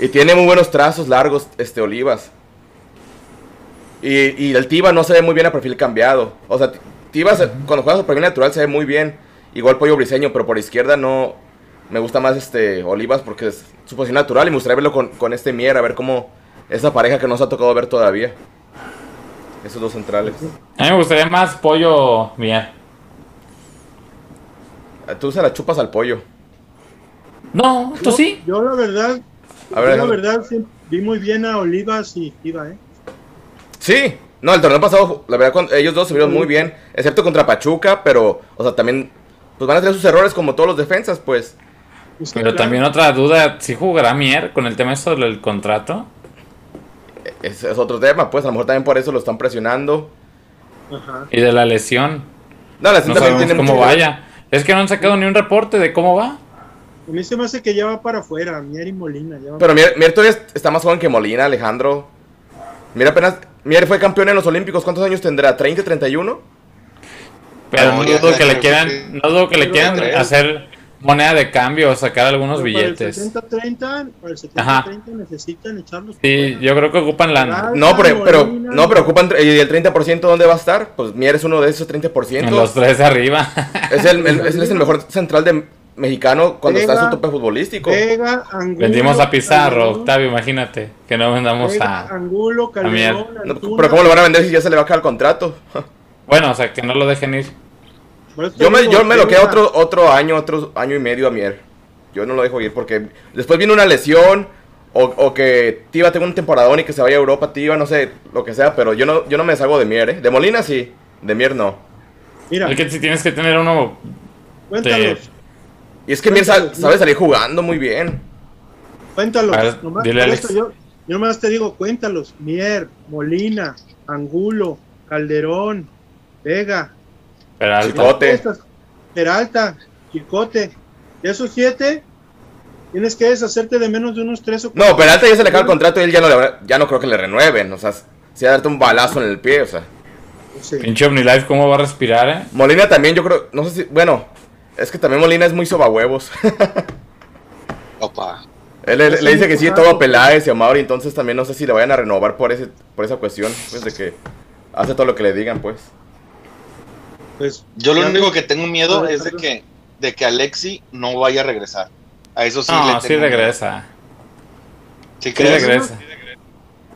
S2: Y tiene muy buenos trazos largos, este Olivas. Y, y el Tiva no se ve muy bien a perfil cambiado. O sea, Tiva se- cuando juega su perfil natural se ve muy bien. Igual Pollo Briseño, pero por izquierda no. Me gusta más este Olivas porque es su posición natural y me gustaría verlo con, con este Mier, a ver cómo esa pareja que no se ha tocado ver todavía. Esos dos centrales.
S4: A mí me gustaría más pollo bien.
S2: Tú se la chupas al pollo.
S4: No, tú
S3: Yo-
S4: sí.
S3: Yo la verdad,
S2: A ver,
S3: yo la verdad sí, vi muy bien a Olivas y Tiva, ¿eh?
S2: Sí, no, el torneo pasado, la verdad, ellos dos se vieron muy bien, excepto contra Pachuca, pero, o sea, también, pues van a tener sus errores como todos los defensas, pues.
S3: Pues,
S4: Pero
S3: claro.
S4: también otra duda, si jugará Mier con el tema eso del contrato?
S2: Es, es otro tema, pues, a lo mejor también por eso lo están presionando.
S3: Ajá.
S4: Y de la lesión.
S2: No, la
S4: No
S2: también tiene
S4: cómo
S2: mucho-
S4: vaya. Es que no han sacado ni un reporte de cómo va.
S3: A mí se me hace que ya va para afuera, Mier y Molina. Ya
S2: Pero Mier, Mier todavía está más joven que Molina, Alejandro. Mira, apenas, Mier fue campeón en los Olímpicos, ¿cuántos años tendrá? ¿30, 31?
S4: Pero
S5: No,
S4: dudo que le quieran, no dudo que le quieran hacer moneda de cambio o sacar algunos
S3: Pero para
S4: billetes.
S3: el 70-30, para el
S4: Ajá.
S3: 70-30 necesitan echarlos.
S4: Sí, yo creo que ocupan lana.
S2: No, pero, pero, no, pero ocupan, ¿y el 30% dónde va a estar? Pues Mier es uno de esos 30%.
S4: En los tres de arriba.
S2: Es el, el- es el mejor central de mexicano cuando está en su
S3: Vega,
S2: tope futbolístico.
S3: Vega, Angulo.
S4: Vendimos a Pizarro,
S3: Calderón,
S4: Octavio, imagínate. Que no vendamos
S3: Vega,
S4: a.
S3: Angulo,
S4: a Mier.
S3: Calderón,
S2: No,
S3: Antuna.
S2: pero ¿cómo lo van a vender si ya se le va a acabar el contrato?
S4: Bueno, o sea, que no lo dejen ir.
S3: Te
S2: Yo me, yo me lo quedo otro, otro año, otro año y medio a Mier. Yo no lo dejo ir porque después viene una lesión o, o que Tiva tenga un temporadón y que se vaya a Europa, Tiva, no sé, lo que sea, pero yo no, yo no me deshago de Mier, ¿eh? De Molina sí, de Mier no.
S3: Mira,
S4: Es que si tienes que tener uno.
S3: cuéntalos.
S2: Y es que Mier sa- sabe salir jugando muy bien.
S3: Cuéntalos.
S4: Ver,
S3: nomás
S4: dile, Alex.
S3: yo, Yo nomás te digo, cuéntalos. Mier, Molina, Angulo, Calderón, Vega,
S4: Peralta.
S3: Peralta, Chicote. De esos siete, tienes que deshacerte de menos de unos tres o cuatro.
S2: No, Peralta ya se le acaba el contrato y él ya no, le- ya no creo que le renueven. O sea, si darte un balazo en el pie, o sea.
S3: Sí.
S4: Pinche OmniLife, ¿cómo va a respirar, eh?
S2: Molina también, yo creo, no sé si, bueno, es que también Molina es muy sobahuevos.
S5: Opa.
S2: Él le,
S3: Pues
S2: le dice que sí todo a Peláez y a Mauri, entonces también no sé si le vayan a renovar por ese por esa cuestión, pues de que hace todo lo que le digan, pues.
S3: Pues,
S5: Yo lo único que tengo miedo es de que, de que Alexi no vaya a regresar. A eso sí
S4: No,
S5: le
S4: sí
S5: tengo miedo.
S4: regresa.
S5: ¿Sí
S4: Sí regresa.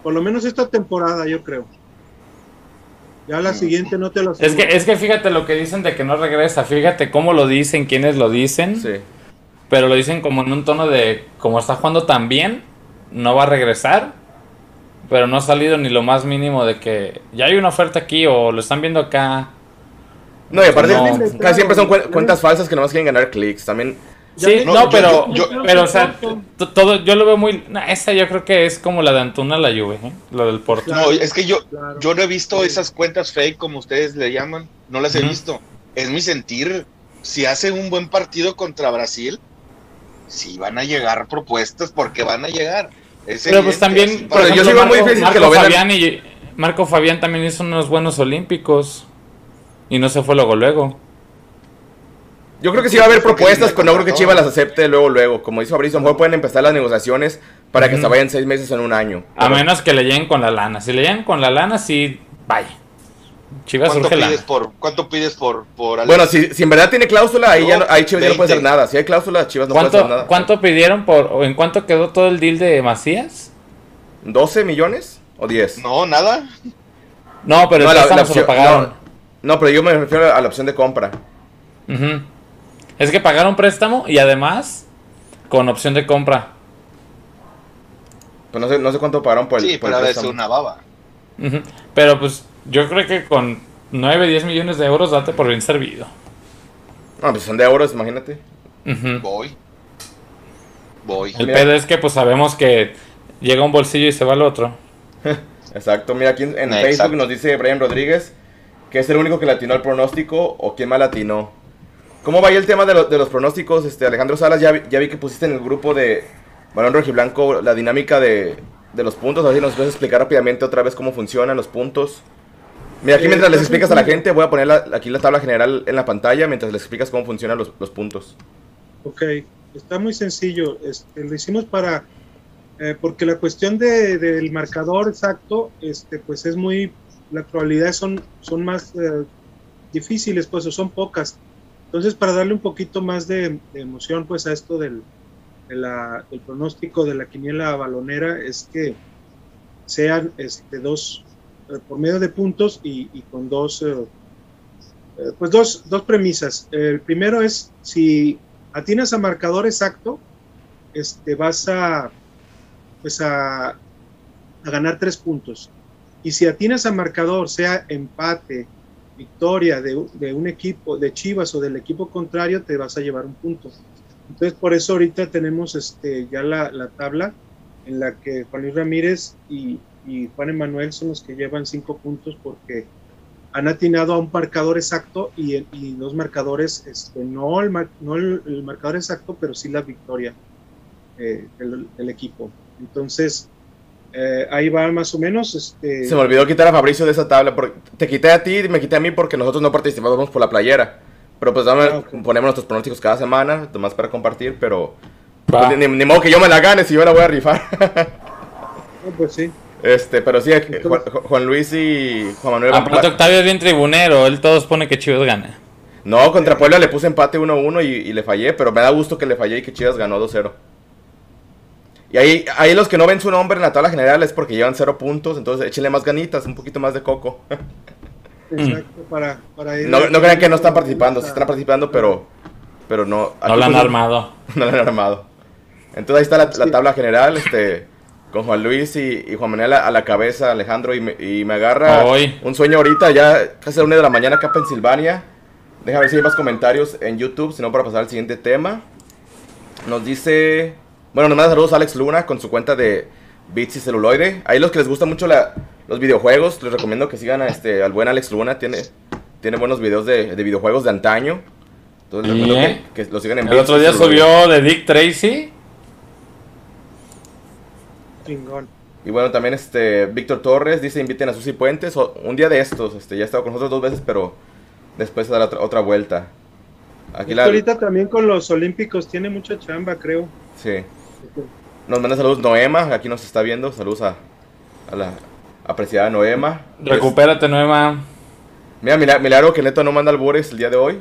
S3: Por lo menos esta temporada, yo creo. Ya la siguiente no te lo
S4: Es que, es que fíjate lo que dicen de que no regresa. Fíjate cómo lo dicen, quiénes lo dicen.
S2: Sí.
S4: Pero lo dicen como en un tono de, como está jugando tan bien, no va a regresar. Pero no ha salido ni lo más mínimo de que ya hay una oferta aquí o lo están viendo acá.
S2: No, y aparte,
S4: No.
S2: casi siempre son cuen- cuentas falsas que nomás quieren ganar clics. También,
S4: Sí,
S3: No,
S4: no,
S5: yo-
S4: pero,
S5: yo- yo-
S4: pero, o sea, todo, yo lo veo muy... no, esa yo creo que es como la de Antuna la Juve, ¿eh? Lo del Porto.
S5: No, es que yo,
S3: Claro.
S5: yo no he visto esas cuentas fake como ustedes le llaman. No las he visto. Es mi sentir. Si hace un buen partido contra Brasil, sí van a llegar propuestas porque van a llegar. Es
S4: Pero pues también, por
S2: Pero yo sí veo muy
S4: Marco,
S2: difícil que
S4: Marco
S2: lo vendan.
S4: Fabián y Marco Fabián también hizo unos buenos olímpicos y no se fue luego luego.
S2: yo creo que sí va a haber propuestas, pero no creo que. Chivas las acepte luego, luego. Como dice Fabrizio, a lo mejor pueden empezar las negociaciones para que se vayan seis meses en un año.
S4: A menos que le lleguen con la lana. Si le llegan con la lana, sí, vaya. Chivas
S5: ¿Cuánto
S4: lana.
S5: pides por, ¿Cuánto pides por, por?
S2: Bueno, si, si en verdad tiene cláusula, ahí, ya no, ahí Chivas ya no puede hacer
S5: 20.
S2: nada. Si hay cláusula, Chivas no puede hacer
S4: ¿Cuánto,
S2: nada.
S4: ¿Cuánto pidieron por, o en cuánto quedó todo el deal de Macías?
S2: ¿12 millones o 10?
S5: No, nada.
S4: No, pero
S2: No, la- la opción-
S4: pagaron.
S2: No, pero yo me refiero a la opción de compra.
S4: Es que pagaron préstamo y además con opción de compra.
S2: Pues no sé, no sé cuánto pagaron por el,
S5: Sí,
S2: por
S5: pero
S2: el
S5: a veces
S2: préstamo.
S5: una baba.
S4: Pero pues yo creo que con 9, 10 millones de euros date por bien servido.
S2: No, pues son de euros, imagínate.
S5: Voy. Voy.
S4: El
S2: Mira.
S4: pedo es que pues sabemos que llega un bolsillo y se va al otro.
S2: Exacto, mira aquí en, en. Facebook nos dice Brian Rodríguez que es el único que latinó al pronóstico o quién más latinó. ¿Cómo va ahí el tema de, lo- de los pronósticos? Este, Alejandro Salas, ya, vi- ya vi que pusiste en el grupo de Balón Rojiblanco la dinámica de, de los puntos. A ver si nos puedes explicar rápidamente otra vez cómo funcionan los puntos. Mira, aquí
S3: Eh,
S2: mientras les explicas a la gente, voy a poner la- aquí la tabla general en la pantalla mientras les explicas cómo funcionan los, los puntos.
S3: Ok, está muy sencillo. Este, lo hicimos para, eh, porque la cuestión de, del marcador exacto, este, pues es muy, las probabilidades son, son más eh, difíciles, pues, o son pocas. Entonces, para darle un poquito más de, emoción, pues, a esto del, de la- pronóstico de la quiniela balonera, es que sean este, dos, eh, por medio de puntos y, con dos, eh, pues, dos, dos premisas. El primero es si atinas a marcador exacto, este, vas a, pues a, a ganar tres puntos. Y si atinas a marcador, sea empate, victoria de, de un equipo, de Chivas o del equipo contrario, te vas a llevar un punto. Entonces, por eso ahorita tenemos este, ya la, la tabla en la que Juan Luis Ramírez y, y Juan Emanuel son los que llevan cinco puntos porque han atinado a un marcador exacto y, y dos marcadores, este, no, el, mar- no el, el marcador exacto, pero sí la victoria eh, del, del equipo. Entonces, eh, ahí va más o menos. Este,
S2: Se me olvidó quitar a Fabricio de esa tabla. Porque te quité a ti y me quité a mí porque nosotros no participamos por la playera. Pero pues dame-
S3: Ah,
S2: ponemos nuestros pronósticos cada semana, nomás para compartir, pero... Pues, ni, ni modo que yo me la gane si yo la voy a rifar.
S3: no, pues sí.
S2: este, pero sí, Juan, Juan Luis y Juan Manuel...
S4: Aparte
S2: la-
S4: Octavio es bien tribunero, él todos pone que Chivas gana.
S2: No, contra Puebla le puse empate 1-1 y, y le fallé, pero me da gusto que le fallé y que Chivas ganó 2-0. Y ahí, ahí los que no ven su nombre en la tabla general es porque llevan 0 puntos, entonces échenle más ganitas, un poquito más de coco.
S3: Exacto, para, para ir-
S2: No, no crean que no están participando, sí están participando, pero, pero no.
S4: No la han
S2: pues,
S4: armado.
S2: No la han armado. Entonces ahí está la, tabla general, este, con Juan Luis y, y Juan Manuel a, a la cabeza, Alejandro, y me, y me agarra
S4: Hoy.
S2: un sueño ahorita, ya casi a la una de la mañana acá en Pensilvania. Deja ver si hay más comentarios en YouTube, si no para pasar al siguiente tema. Nos dice, bueno, nos manda saludos Alex Luna con su cuenta de Bits y Celuloide. Ahí los que les gustan mucho la, los videojuegos, les recomiendo que sigan a este, al buen Alex Luna. Tiene, tiene buenos videos de, de videojuegos de antaño. Entonces les recomiendo
S4: ¿eh?
S2: que, que lo sigan en
S4: El
S2: Bits
S4: otro día subió de Dick Tracy.
S3: Chingón.
S2: Y bueno, también este Víctor Torres dice inviten a Susi Puentes. o- un día de estos, este, ya ha estado con nosotros dos veces, pero después se dará otra, otra vuelta. Aquí la...
S3: ahorita también con los Olímpicos tiene mucha chamba, creo.
S2: Sí. Nos manda saludos Noema, aquí nos está viendo. Saludos a, a la apreciada Noema.
S4: Recupérate, Nueva.
S2: Mira, mira, milagro que Neto no manda albures el día de hoy.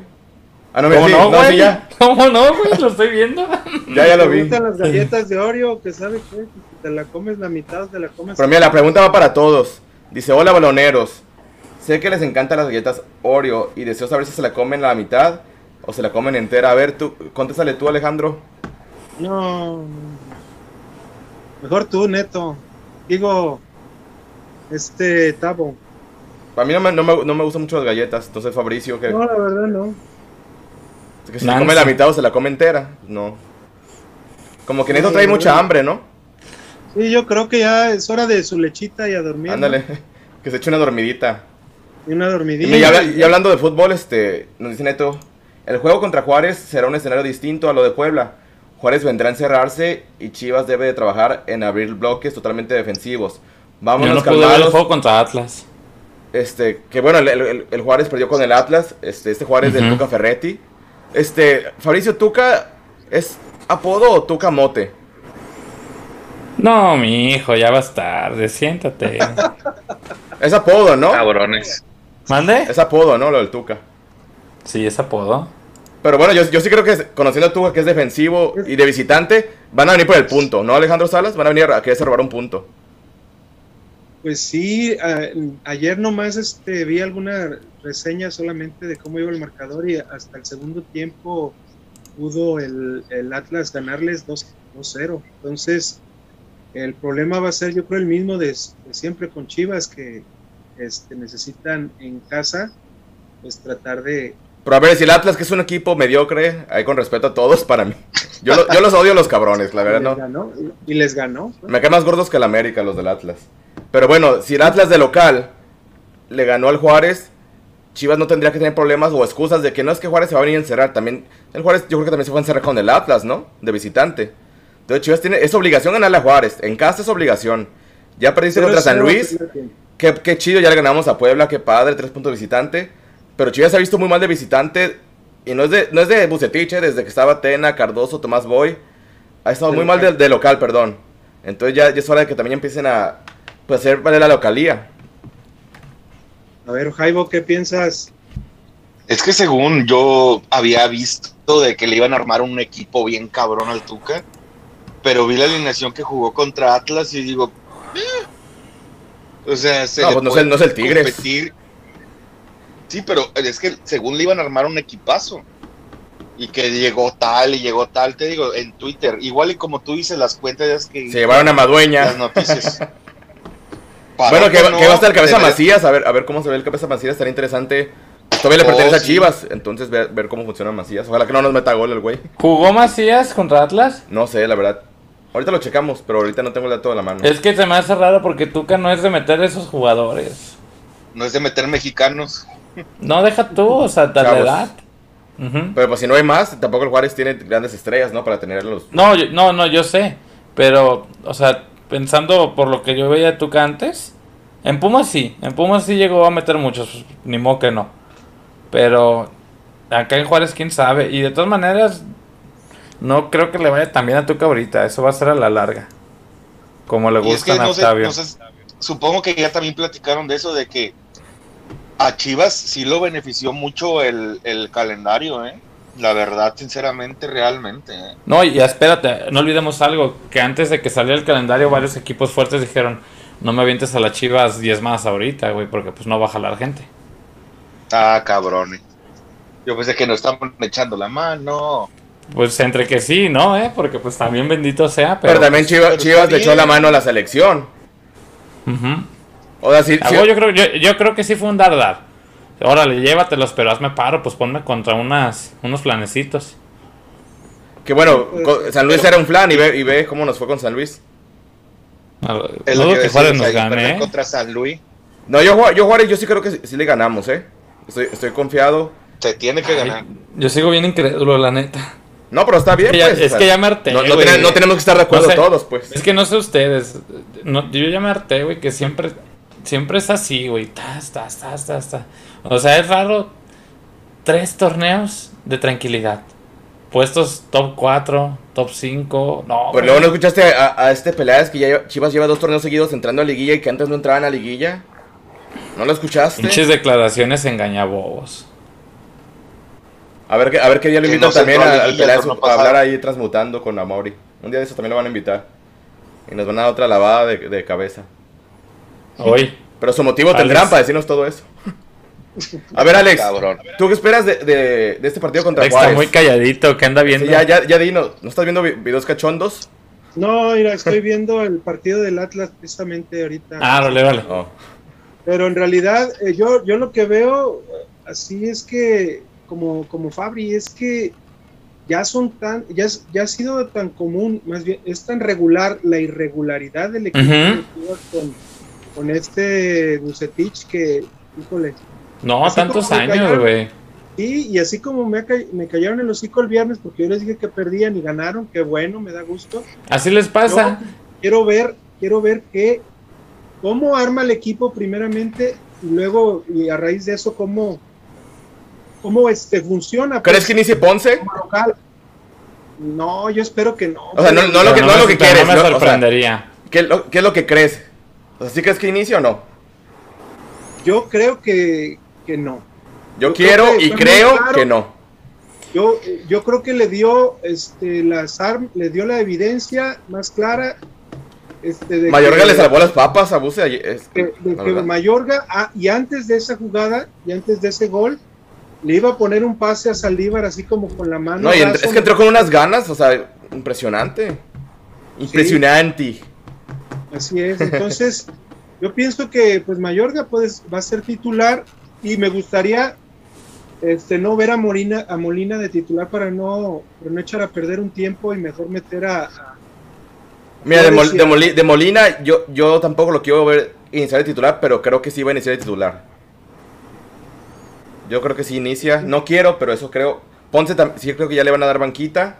S2: Ah, no, mira,
S4: ¿Cómo
S2: sí,
S4: no,
S2: no, sí,
S4: güey?
S2: ya.
S4: ¿Cómo no, güey? Lo estoy viendo.
S2: Ya, ya lo
S3: ¿Te
S2: vi.
S3: gustan las galletas de Oreo? Que sabe qué? Si te la comes la mitad, te la comes.
S2: Pero mira, la pregunta va para todos. Dice, hola baloneros. Sé que les encantan las galletas Oreo y deseo saber si se la comen la mitad o se la comen entera. A ver, tú, contéstale tú, Alejandro.
S3: No. Mejor tú, Neto. Digo, este Tabo.
S2: A mí no me, no me, no me gustan mucho las galletas, entonces Fabricio, que,
S3: No, la verdad no.
S2: que si se
S4: Nancy.
S2: come la mitad o se la come entera. No. Como que Neto trae mucha hambre, ¿no?
S3: Sí, yo creo que ya es hora de su lechita y a dormir. ¿no?
S2: Ándale, que se eche una dormidita.
S3: Y una dormidita.
S2: y y hablando de fútbol, este, nos dice Neto, el juego contra Juárez será un escenario distinto a lo de Puebla. Juárez vendrá a encerrarse y Chivas debe de trabajar en abrir bloques totalmente defensivos.
S4: Yo
S2: Vámonos
S4: no pude ver el juego contra Atlas.
S2: Este, que bueno, el, el- el Juárez perdió con el Atlas, este, este Juárez del. Tuca Ferretti. Este, Fabricio, ¿Tuca es apodo o Tuca Mote?
S4: No, mi hijo, ya vas tarde. Siéntate.
S2: Es apodo, ¿no?
S5: Cabrones.
S4: ¿Mande?
S2: Es apodo, ¿no? Lo del Tuca.
S4: Sí, es apodo.
S2: Pero bueno, yo, yo sí creo que conociendo a Tuca que es defensivo y de visitante, van a venir por el punto, ¿no, Alejandro Salas? Van a venir a quererse robar un punto.
S3: Pues sí, a- ayer nomás este, vi alguna reseña solamente de cómo iba el marcador y hasta el segundo tiempo pudo el, el Atlas ganarles 2 2-0. Entonces, el problema va a ser yo creo el mismo de, de siempre con Chivas, que este, necesitan en casa pues tratar de...
S2: Pero a ver, si el Atlas, que es un equipo mediocre, ahí con respeto a todos, para mí. Yo, lo- yo los odio los cabrones, la verdad, ¿no?
S3: ganó, y les ganó.
S2: Me caen más gordos que el América, los del Atlas. Pero bueno, si el Atlas de local le ganó al Juárez, Chivas no tendría que tener problemas o excusas de que no es que Juárez se va a venir a encerrar. También, el Juárez yo creo que también se fue a encerrar con el Atlas, ¿no? De visitante. Entonces Chivas tiene, es obligación ganarle a Juárez. En casa es obligación. Ya perdiste contra San
S3: 0-0
S2: Luis. Qué, qué chido, ya le ganamos a Puebla, qué padre, tres puntos de visitante. Pero Chivas se ha visto muy mal de visitante. Y no es de, no es de Bucetiche, desde que estaba Tena, Cardoso, Tomás Boy. Ha estado
S3: De
S2: muy mal de,
S3: local.
S2: de local, perdón. Entonces ya, ya es hora de que también empiecen a pues, hacer valer la localía.
S3: A ver, Jaibo, ¿qué piensas?
S5: Es que según yo había visto de que le iban a armar un equipo bien cabrón al Tuca, pero vi la alineación que jugó contra Atlas y digo, "Eh". o sea, se
S2: No, pues no es el- no es el Tigres.
S5: competir. Sí, pero es que según le iban a armar un equipazo y que llegó tal y llegó tal, te digo, en Twitter, igual y como tú dices las cuentas es que
S2: Se llevaron a Madueña.
S5: las noticias.
S2: Bueno, que, va a estar el cabeza Macías, a ver, a ver cómo se ve el cabeza Macías, estaría interesante. Todavía le
S5: Oh,
S2: pertenece a
S5: sí.
S2: Chivas, entonces ver, ver cómo funciona Macías. Ojalá que no nos meta gol el güey.
S4: ¿Jugó Macías contra Atlas?
S2: No sé, la verdad. Ahorita lo checamos, pero ahorita no tengo el dato de la mano.
S4: Es que se me hace raro porque Tuca no es de meter esos jugadores.
S5: No es de meter mexicanos.
S4: No, deja tú, o sea, tal edad.
S2: Pero pues si no hay más, tampoco el Juárez tiene grandes estrellas, ¿no? Para tenerlos.
S4: No, yo- no, no, yo sé. Pero, o sea, pensando por lo que yo veía de Tuca antes, en Pumas sí, en Pumas sí llegó a meter muchos, ni modo que no. Pero acá en Juárez, quién sabe. Y de todas maneras, no creo que le vaya tan bien a Tuca ahorita. Eso va a ser a la larga. Como le
S5: es que
S4: a
S5: no sé,
S4: Octavio.
S5: no sé, supongo que ya también platicaron de eso, de que a Chivas sí lo benefició mucho el, el calendario, ¿eh? La verdad, sinceramente, realmente. ¿eh?
S4: No, y espérate, no olvidemos algo, que antes de que saliera el calendario varios equipos fuertes dijeron, no me avientes a las chivas 10 más ahorita, güey, porque pues no va a jalar gente.
S5: Ah, cabrones. Yo pensé que nos estaban echando la mano.
S4: Pues entre que sí, ¿no? ¿Eh? Porque pues también bendito sea,
S2: Pero,
S4: pero...
S2: también Chivas,
S5: pero
S2: Chivas le echó la mano a la selección.
S4: Ujú.
S2: O sea, sí,
S4: Ah, yo, creo, yo, yo creo que sí fue un dar-dar. Órale, llévatelos, pero hazme paro, pues ponme contra unas, unos planecitos.
S2: que bueno, co- San Luis era un plan y ve, y ve cómo nos fue con San Luis.
S4: No,
S5: Es lo
S4: dudo que
S5: que
S4: Juárez nos gane, ¿eh?
S5: contra San Luis.
S2: No, yo, yo Juárez, yo sí creo que sí, sí le ganamos, ¿eh? Estoy, estoy confiado.
S5: Se tiene que ganar.
S4: Yo sigo bien incrédulo, la neta.
S2: No, pero está bien,
S4: Es que ya-
S2: pues.
S4: es que ya me harté,
S2: No, tenemos- no tenemos que estar de acuerdo
S4: No sé.
S2: todos, pues.
S4: Es que no sé ustedes. No, yo ya me harté, güey, que siempre, siempre es así, güey. Tas, tas, tas, tas, tas. O sea, es raro. Tres torneos de tranquilidad. Puestos top 4, top 5. No,
S2: Pues
S4: güey.
S2: luego no escuchaste a, a este Peláez que ya lleva- Chivas lleva dos torneos seguidos entrando a liguilla y que antes no entraban a liguilla. ¿No lo escuchaste?
S4: Pinches declaraciones engañabobos.
S2: A ver, qué- a ver qué día lo invitan
S5: no
S2: también
S5: a
S2: al Peláez a hablar ahí transmutando con Amaury. Un día de eso también lo van a invitar. Y nos van a dar otra lavada de, de cabeza.
S4: Hoy.
S2: Pero su motivo
S4: Alex.
S2: tendrán para decirnos todo eso. A ver, Alex,
S5: Cabrón.
S2: ¿tú qué esperas de, de- de este partido contra
S4: Alex está muy calladito, que anda
S2: Sí,
S4: viendo.
S2: ya, ya, ya dinos, ¿no estás viendo vi- videos cachondos?
S3: No, mira, estoy viendo el partido del Atlas precisamente ahorita.
S4: Ah, vale, vale.
S2: Oh.
S3: Pero en realidad, eh, yo, yo lo que veo eh, así es que, como, como Fabri, es que ya son tan, ya, ya ha sido tan común, más bien, es tan regular la irregularidad del equipo con, con este Bucetich que, híjole,
S4: No,
S3: Así
S4: tantos años, güey.
S3: Sí, y así como me, me callaron el hocico el viernes porque yo les dije que perdían y ganaron, qué bueno, me da gusto.
S4: Así les pasa.
S3: Yo quiero ver, quiero ver que cómo arma el equipo primeramente y luego y a raíz de eso cómo cómo este funciona
S2: ¿Crees
S3: pues,
S2: que inicie Ponce?
S3: como local. No, yo espero que no.
S2: O sea, no- no lo que- no lo que quieres,
S4: No me
S2: no, o sea,
S4: sorprendería.
S2: ¿Qué, lo- qué es lo que crees? O sea, ¿sí crees que inicie o no?
S3: Yo creo que, que no.
S2: Yo,
S3: Yo
S2: quiero
S3: creo que
S2: y creo
S3: claro.
S2: que no.
S3: Yo, yo creo que le dio este las arm- le dio la evidencia más clara este, de
S2: Mayorga
S3: que-
S2: le salvó las papas a Buse es-
S3: que, de que. Mayorga, ah, y antes de esa jugada, y antes de ese gol, le iba a poner un pase a Saldívar así como con la mano.
S2: No, y es que entró con unas ganas, o sea, impresionante. Impresionante.
S3: Así es, entonces yo pienso que pues Mayorga pues, va a ser titular y me gustaría este, no ver a Molina, a Molina de titular para no, para no echar a perder un tiempo y mejor meter a... a-
S2: Mira, de, Mol- de Moli- de Molina, yo, yo tampoco lo quiero ver iniciar de titular, pero creo que sí va a iniciar de titular. Yo creo que sí inicia. No quiero, pero eso creo. Ponce sí creo que ya le van a dar banquita.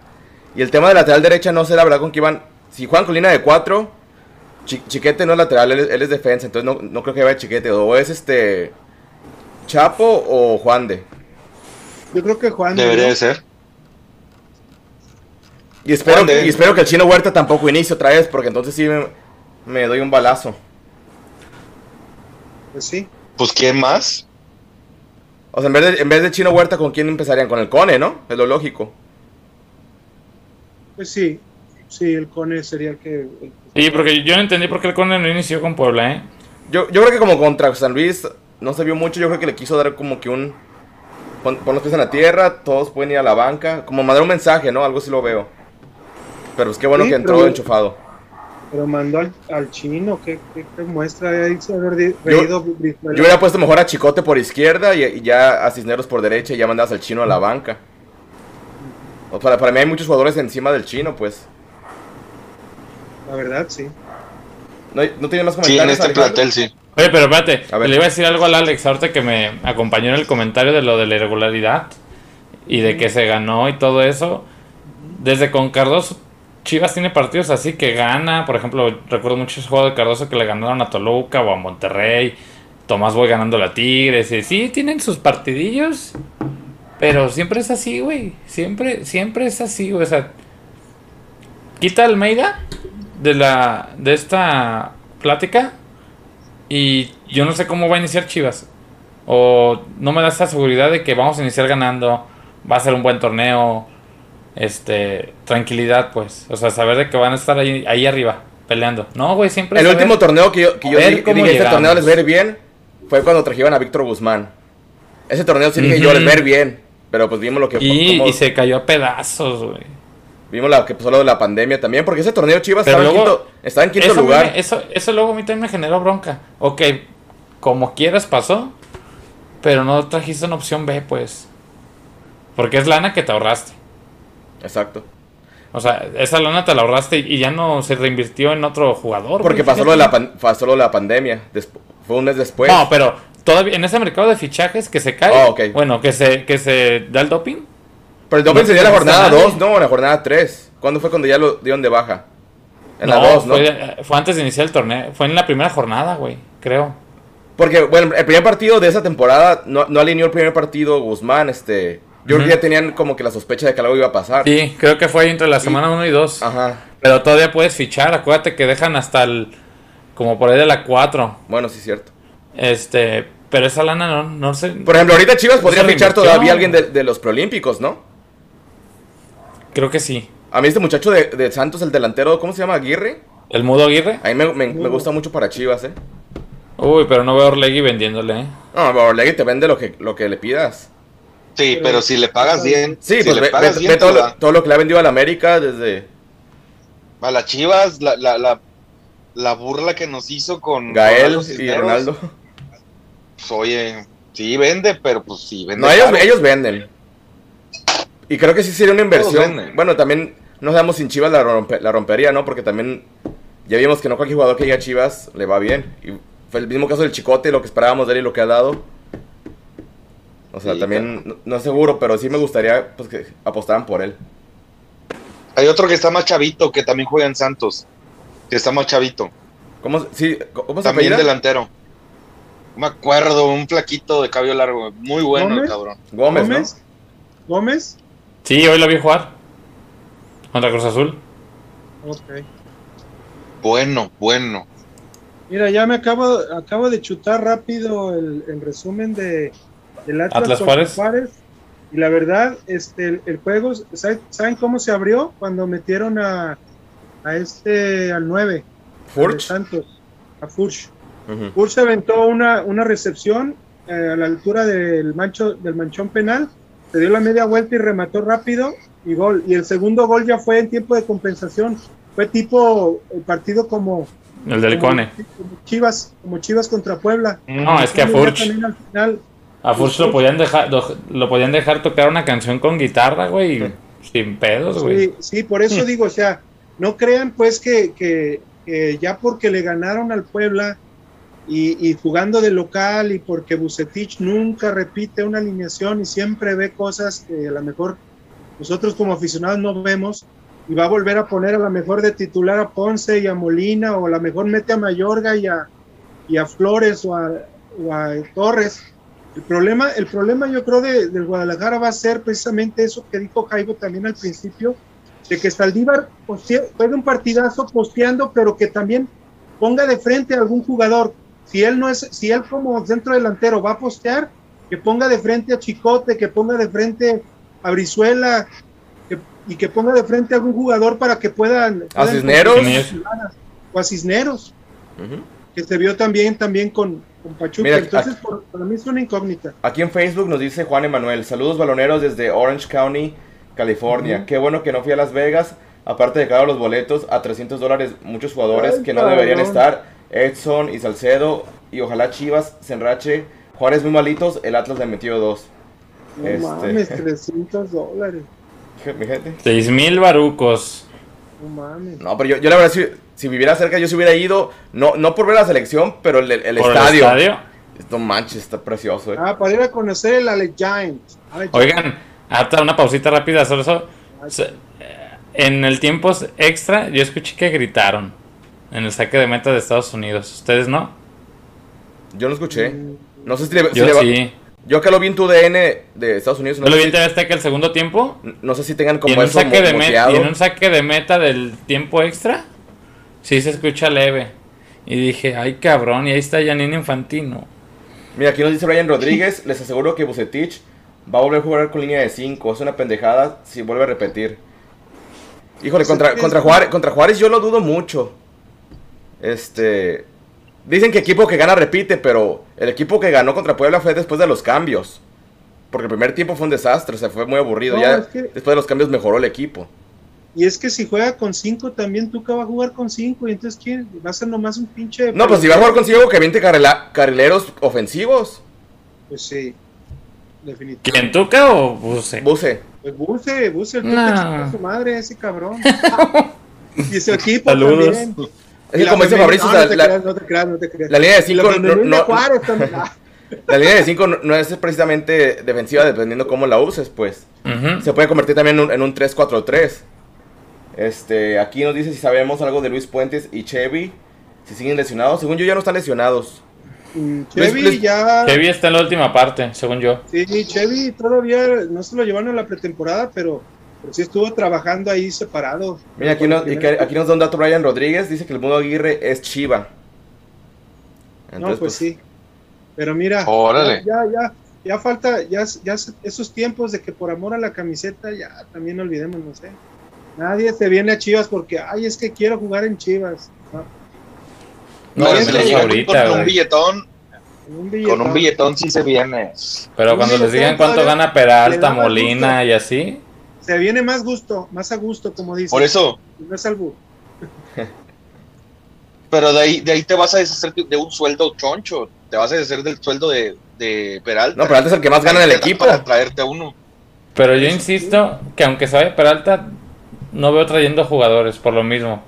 S2: Y el tema de lateral derecha, no sé la verdad con qué iban. Si juegan con línea de 4, Chiquete no es lateral, él, es- él es defensa, entonces no, no creo que vaya Chiquete. O es este. Chapo o Juan de.
S3: yo creo que Juan...
S5: Debería
S3: ¿no?
S5: de ser.
S2: Y espero,
S5: de.
S2: y espero que el chino Huerta tampoco inicie otra vez, porque entonces sí me, me doy un balazo.
S3: Pues sí,
S5: Pues ¿quién más?
S2: O sea, en vez, de, en vez de Chino Huerta, ¿con quién empezarían? Con el Cone, ¿no? Es lo lógico.
S3: pues sí, sí, el Cone sería el que... el-
S4: Sí, porque yo no entendí por qué el Cone no inició con Puebla, ¿eh?
S2: Yo, yo creo que como contra San Luis no se vio mucho. Yo creo que le quiso dar como que un... Pon, pon los pies en la tierra, todos pueden ir a la banca. Como mandar un mensaje, ¿no? Algo sí lo veo. Pero es que bueno
S3: Sí,
S2: que entró
S3: pero-
S2: enchufado.
S3: Pero mandó al, al chino, ¿qué, qué, qué muestra? Ahí se
S2: Yo-. Yo hubiera puesto mejor a Chicote por izquierda y, y ya a Cisneros por derecha y ya mandabas al chino a la banca. O para, para mí hay muchos jugadores encima del chino, pues.
S3: La verdad, sí.
S2: ¿No, hay- no tiene más
S5: Sí, en
S2: comentarios?
S5: este
S2: Alejandro?
S5: plantel sí.
S4: Oye, pero espérate,
S2: A ver.
S4: le iba a decir algo al Alex ahorita que me acompañó en el comentario de lo de la irregularidad y de que se ganó y todo eso. Desde con Cardoso, Chivas tiene partidos así que gana. Por ejemplo, recuerdo mucho ese juego de Cardoso que le ganaron a Toluca o a Monterrey. Tomás Boy ganando a Tigres. Y sí, tienen sus partidillos. Pero siempre es así, güey. Siempre, siempre es así, güey. O sea, quita a Almeida de la de esta plática y yo no sé cómo va a iniciar Chivas. O no me da esa seguridad de que vamos a iniciar ganando, va a ser un buen torneo, este, tranquilidad pues, o sea, saber de que van a estar ahí, ahí arriba peleando. No, güey, siempre
S2: El
S4: saber-
S2: último torneo que yo, que yo dije, dije, este
S4: llegamos".
S2: torneo les va a ir bien fue cuando trajeron a Víctor Guzmán. Ese torneo sí dije yo les va a ir bien, pero pues vimos lo que
S4: y,
S2: cómo-
S4: y se cayó a pedazos, güey.
S2: Vimos lo que pasó lo de la pandemia también, porque ese torneo Chivas estaba, en quinto, estaba en quinto
S4: Eso,
S2: lugar.
S4: me- eso, eso luego a mí también me generó bronca. Ok, como quieras pasó, pero no trajiste una opción B, pues. Porque es lana que te ahorraste.
S2: Exacto.
S4: O sea, esa lana te la ahorraste y ya no se reinvirtió en otro jugador.
S2: Porque
S4: güey,
S2: pasó lo, de la pan- pasó lo de la pandemia. fue un mes después.
S4: No, pero todavía en ese mercado de fichajes que se cae,
S2: Ah, ok.
S4: bueno, que se, que se da el doping.
S2: Pero el doping
S4: no
S2: la jornada
S4: nadie.
S2: 2, no, en la jornada 3. ¿Cuándo fue cuando ya lo dieron de baja? En la 2, ¿no?
S4: Fue, fue antes de iniciar el torneo. Fue en la primera jornada, güey, creo.
S2: Porque, bueno, el primer partido de esa temporada no, no alineó el primer partido Guzmán, este... Yo creo que ya tenían como que la sospecha de que algo iba a pasar.
S4: Sí, creo que fue entre la semana 1 y 2.
S2: Ajá.
S4: Pero todavía puedes fichar. Acuérdate que dejan hasta el. Como por ahí de la 4.
S2: Bueno, sí cierto.
S4: Este. Pero esa lana no, no sé.
S2: Por ejemplo, ahorita Chivas podría fichar todavía a alguien de, de los preolímpicos, ¿no?
S4: Creo que sí.
S2: A mí este muchacho de, de Santos, el delantero, ¿cómo se llama? Aguirre.
S4: El Mudo Aguirre.
S2: A mí me, me- me gusta mucho para Chivas, ¿eh?
S4: Uy, pero no veo a Orlegui vendiéndole, ¿eh?
S2: No, Orlegui te vende lo que, lo que le pidas.
S5: Sí,
S3: Pero-
S5: pero si le pagas bien,
S2: Sí,
S5: si
S2: pues
S5: le
S2: ve,
S5: pagas
S2: ve-
S5: bien,
S2: ve todo, lo, todo lo que le ha vendido a la América desde
S5: a las Chivas, la, la, la, la burla que nos hizo con
S2: Gael y Ronaldo.
S5: pues, oye, sí vende, pero pues sí vende.
S2: No, ellos, ellos venden. Y creo que sí sería una inversión. Bueno, también no sabemos sin Chivas la, rompe- la rompería, ¿no? Porque también ya vimos que no cualquier jugador que llegue a Chivas le va bien. Y fue el mismo caso del Chicote, lo que esperábamos de él y lo que ha dado. O sea,
S5: Sí,
S2: también no, no es seguro, pero sí me gustaría pues, que apostaran por él.
S5: Hay otro que está más chavito, que también juega en Santos, que está más chavito,
S2: ¿Cómo, sí, ¿cómo se
S5: también
S2: apellida?
S5: delantero. No me acuerdo, un flaquito de cabello largo, muy bueno el
S3: ¿Gómez?
S5: cabrón.
S2: Gómez,
S3: Gómez. Gómez.
S4: Sí, hoy lo vi jugar. Contra Cruz Azul.
S3: Ok.
S5: Bueno, bueno.
S3: Mira, ya me acabo, acabo de chutar rápido el, el resumen de del Atlas,
S4: Atlas
S3: contra
S4: Juárez.
S3: Y la verdad, este, el, el juego, ¿sabe- ¿saben cómo se abrió? Cuando metieron a, a este, al 9,
S2: ¿no? Furch.
S3: Santos, a Furch.
S2: Ujú.
S3: Furch aventó una, una recepción eh, a la altura del, mancho, del manchón penal, se dio la media vuelta y remató rápido y gol. Y el segundo gol ya fue en tiempo de compensación. Fue tipo el partido como,
S4: El del
S3: como,
S4: Cone.
S3: como Chivas, como Chivas contra Puebla.
S4: No, es que a Furch.
S3: al final,
S4: A Furch lo podían dejar, lo, podían dejar tocar una canción con guitarra, güey. Sin pedos, güey.
S3: Sí, sí, por eso digo, o sea, no crean pues que, que- que ya porque le ganaron al Puebla y, y jugando de local y porque Bucetich nunca repite una alineación y siempre ve cosas que a lo mejor nosotros como aficionados no vemos y va a volver a poner a lo mejor de titular a Ponce y a Molina o a lo mejor mete a Mayorga y a, y a Flores o a, o a Torres. El problema, el problema yo creo de, del Guadalajara va a ser precisamente eso que dijo Jaibo también al principio, de que Saldívar postea- juegue un partidazo posteando, pero que también ponga de frente a algún jugador. Si él no es, si él como centro delantero va a postear, que ponga de frente a Chicote, que ponga de frente a Brizuela, que- y que ponga de frente a algún jugador para que puedan.
S2: ¿A
S3: puedan
S2: Cisneros?
S3: O a Cisneros que se vio también, también con, con Pachuca.
S2: Mira,
S3: Entonces,
S2: aquí-
S3: por- para mí es una incógnita.
S2: Aquí en Facebook nos dice Juan Emanuel, saludos baloneros desde Orange County, California. Qué bueno que no fui a Las Vegas, aparte de caro los boletos a 300 dólares, muchos jugadores
S3: Ay,
S2: que no deberían estar, Edson y Salcedo, y ojalá Chivas se enrache. Juárez muy malitos, el Atlas le metió dos.
S3: No
S2: Este.
S3: mames, 300 dólares.
S2: Mi gente.
S4: Mil barucos.
S3: No mames.
S2: No, pero yo, yo la verdad, si, si viviera cerca, yo se hubiera ido, no, no por ver la selección, pero el, el
S4: Por
S2: estadio.
S4: el estadio.
S2: No manches, está precioso, eh.
S3: Ah, para ir a conocer el Ale Giants. Ale
S4: Oigan, hasta una pausita rápida, solo eso. Eh, En el tiempo extra, yo escuché que gritaron en el saque de meta de Estados Unidos. ¿Ustedes no?
S2: Yo no escuché. No sé si le, si
S4: Yo
S2: le va-
S4: sí.
S2: Yo acá lo vi en tu DN de Estados Unidos. No,
S4: ¿No lo vi en
S2: si-
S4: TV Azteca el segundo tiempo?
S2: no sé si tengan
S4: ¿Y en,
S2: como
S4: un
S2: eso
S4: saque de meta, y en un saque de meta del tiempo extra, sí se escucha leve. Y dije, ay cabrón, y ahí está Janine Infantino.
S2: Mira, aquí nos dice Brian Rodríguez, les aseguro que Bucetich va a volver a jugar con línea de 5. Es una pendejada si vuelve a repetir. Híjole, contra, contra, Juárez, contra Juárez yo lo dudo mucho. Este... Dicen que equipo que gana repite, pero el equipo que ganó contra Puebla fue después de los cambios. Porque el primer tiempo fue un desastre, o sea, fue muy aburrido.
S3: No,
S2: ya
S3: es que-
S2: después de los cambios mejoró el equipo.
S3: Y es que si juega con 5 también Tuca va a jugar con 5 y entonces ¿quién? Va a ser nomás un pinche...
S2: No, pues si va a jugar consigo que viente carrila- carrileros ofensivos.
S3: Pues sí, definitivamente.
S4: ¿Quién Tuca o Buse?
S2: Buse.
S3: Pues Buse, Buse, el
S4: No.
S3: Tuca chingó a su madre, ese cabrón. y su equipo
S4: Saludos.
S3: también.
S2: Es que como dice Fabricio,
S3: no,
S2: o sea,
S3: no te
S2: la,
S3: creas, no te creas, no te creas.
S2: la línea de
S3: Y la
S2: 5 no, no-
S3: Juárez también.
S2: La línea de cinco no, no es precisamente defensiva dependiendo cómo la uses, pues. Se puede convertir también en un, en un 3-4-3. Este, aquí nos dice si sabemos algo de Luis Puentes y Chevy. Si siguen lesionados. Según yo ya no están lesionados.
S3: mm, Chevy
S2: Luis-
S3: ya.
S4: Chevy está en la última parte, según yo.
S3: Sí, Chevy todavía no se lo llevaron a la pretemporada, pero, pero sí estuvo trabajando ahí separado.
S2: Mira, aquí, nos, y que- aquí nos da un dato Brian Rodríguez. Dice que el Mundo Aguirre es Chiva.
S3: No, pues, sí. Pero mira,
S5: Órale.
S3: ya, ya, ya falta, ya, ya esos tiempos de que por amor a la camiseta, ya también olvidemos, no sé. Nadie se viene a Chivas porque, ay, es que quiero jugar en Chivas. No,
S4: No, es que
S5: llegan
S4: ahorita,
S5: con un billetón,
S3: con un
S5: con
S3: billetón.
S5: un billetón sí se viene.
S4: Pero cuando les digan cuánto gana Peralta, Molina y así.
S3: Se viene más gusto, más a gusto, como dice.
S5: Por eso,
S3: No es albur.
S5: pero de ahí, de ahí te vas a deshacer de un sueldo choncho. Te vas a deshacer del sueldo de, de Peralta.
S2: No, Peralta es el que más gana en el
S5: te
S2: equipo.
S5: Para traerte a uno.
S4: Pero yo insisto que aunque vaya Peralta, no veo trayendo jugadores por lo mismo.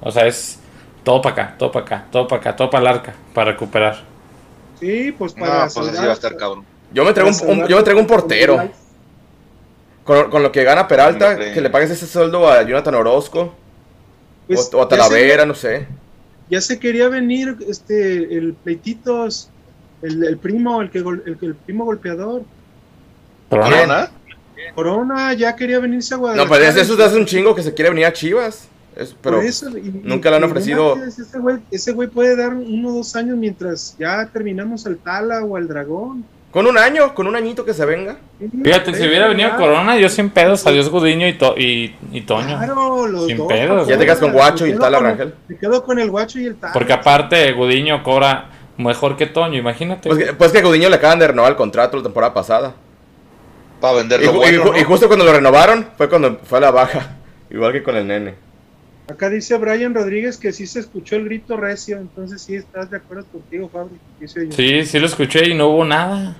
S4: O sea, es todo para acá, todo para acá, todo para acá, todo para el arca, para recuperar.
S3: Sí, pues
S5: No,
S3: para.
S5: pues así va a estar cabrón.
S2: Yo me traigo un, yo me traigo un portero. Con, con lo que gana Peralta,
S5: No
S2: que le pagues ese sueldo a Jonathan Orozco.
S3: Pues,
S2: o, o a
S3: se-
S2: Talavera, no sé.
S3: ya se quería venir este el pleititos el, el primo el que gol- el, que- el primo golpeador
S4: no,
S5: ¿Corona?
S3: Corona ya quería venirse a
S2: No,
S3: Guadalajara
S2: pero eso es hace un chingo que se quiere venir a Chivas. Es- pero
S3: Por eso, y- y-
S2: nunca le han
S3: no
S2: ofrecido-
S3: manches, ese güey ese güey puede dar uno o dos años mientras ya terminamos al Tala o al Dragón
S2: con un año, con un añito que se venga.
S4: Fíjate, si hubiera venido
S3: Ya,
S4: Corona, yo sin pedos, adiós Gudiño y, to- y, y Toño.
S3: Claro, los
S4: Sin
S3: dos,
S4: pedos,
S2: Ya te quedas con Guacho y el
S3: quedo
S2: Tala
S3: con-
S2: Rangel.
S3: Me quedo con el Guacho y el Tala.
S4: Porque aparte Gudiño cobra mejor que Toño, imagínate.
S2: Pues que, pues que a Gudiño le acaban de renovar el contrato la temporada pasada.
S5: Para venderlo
S2: y
S5: bueno,
S2: y justo cuando lo renovaron fue cuando fue a la baja. Igual que con el nene.
S3: Acá dice Brian Rodríguez que sí se escuchó el grito recio, entonces sí estás de acuerdo contigo, Fabri.
S4: Sí, sí lo escuché y no hubo nada.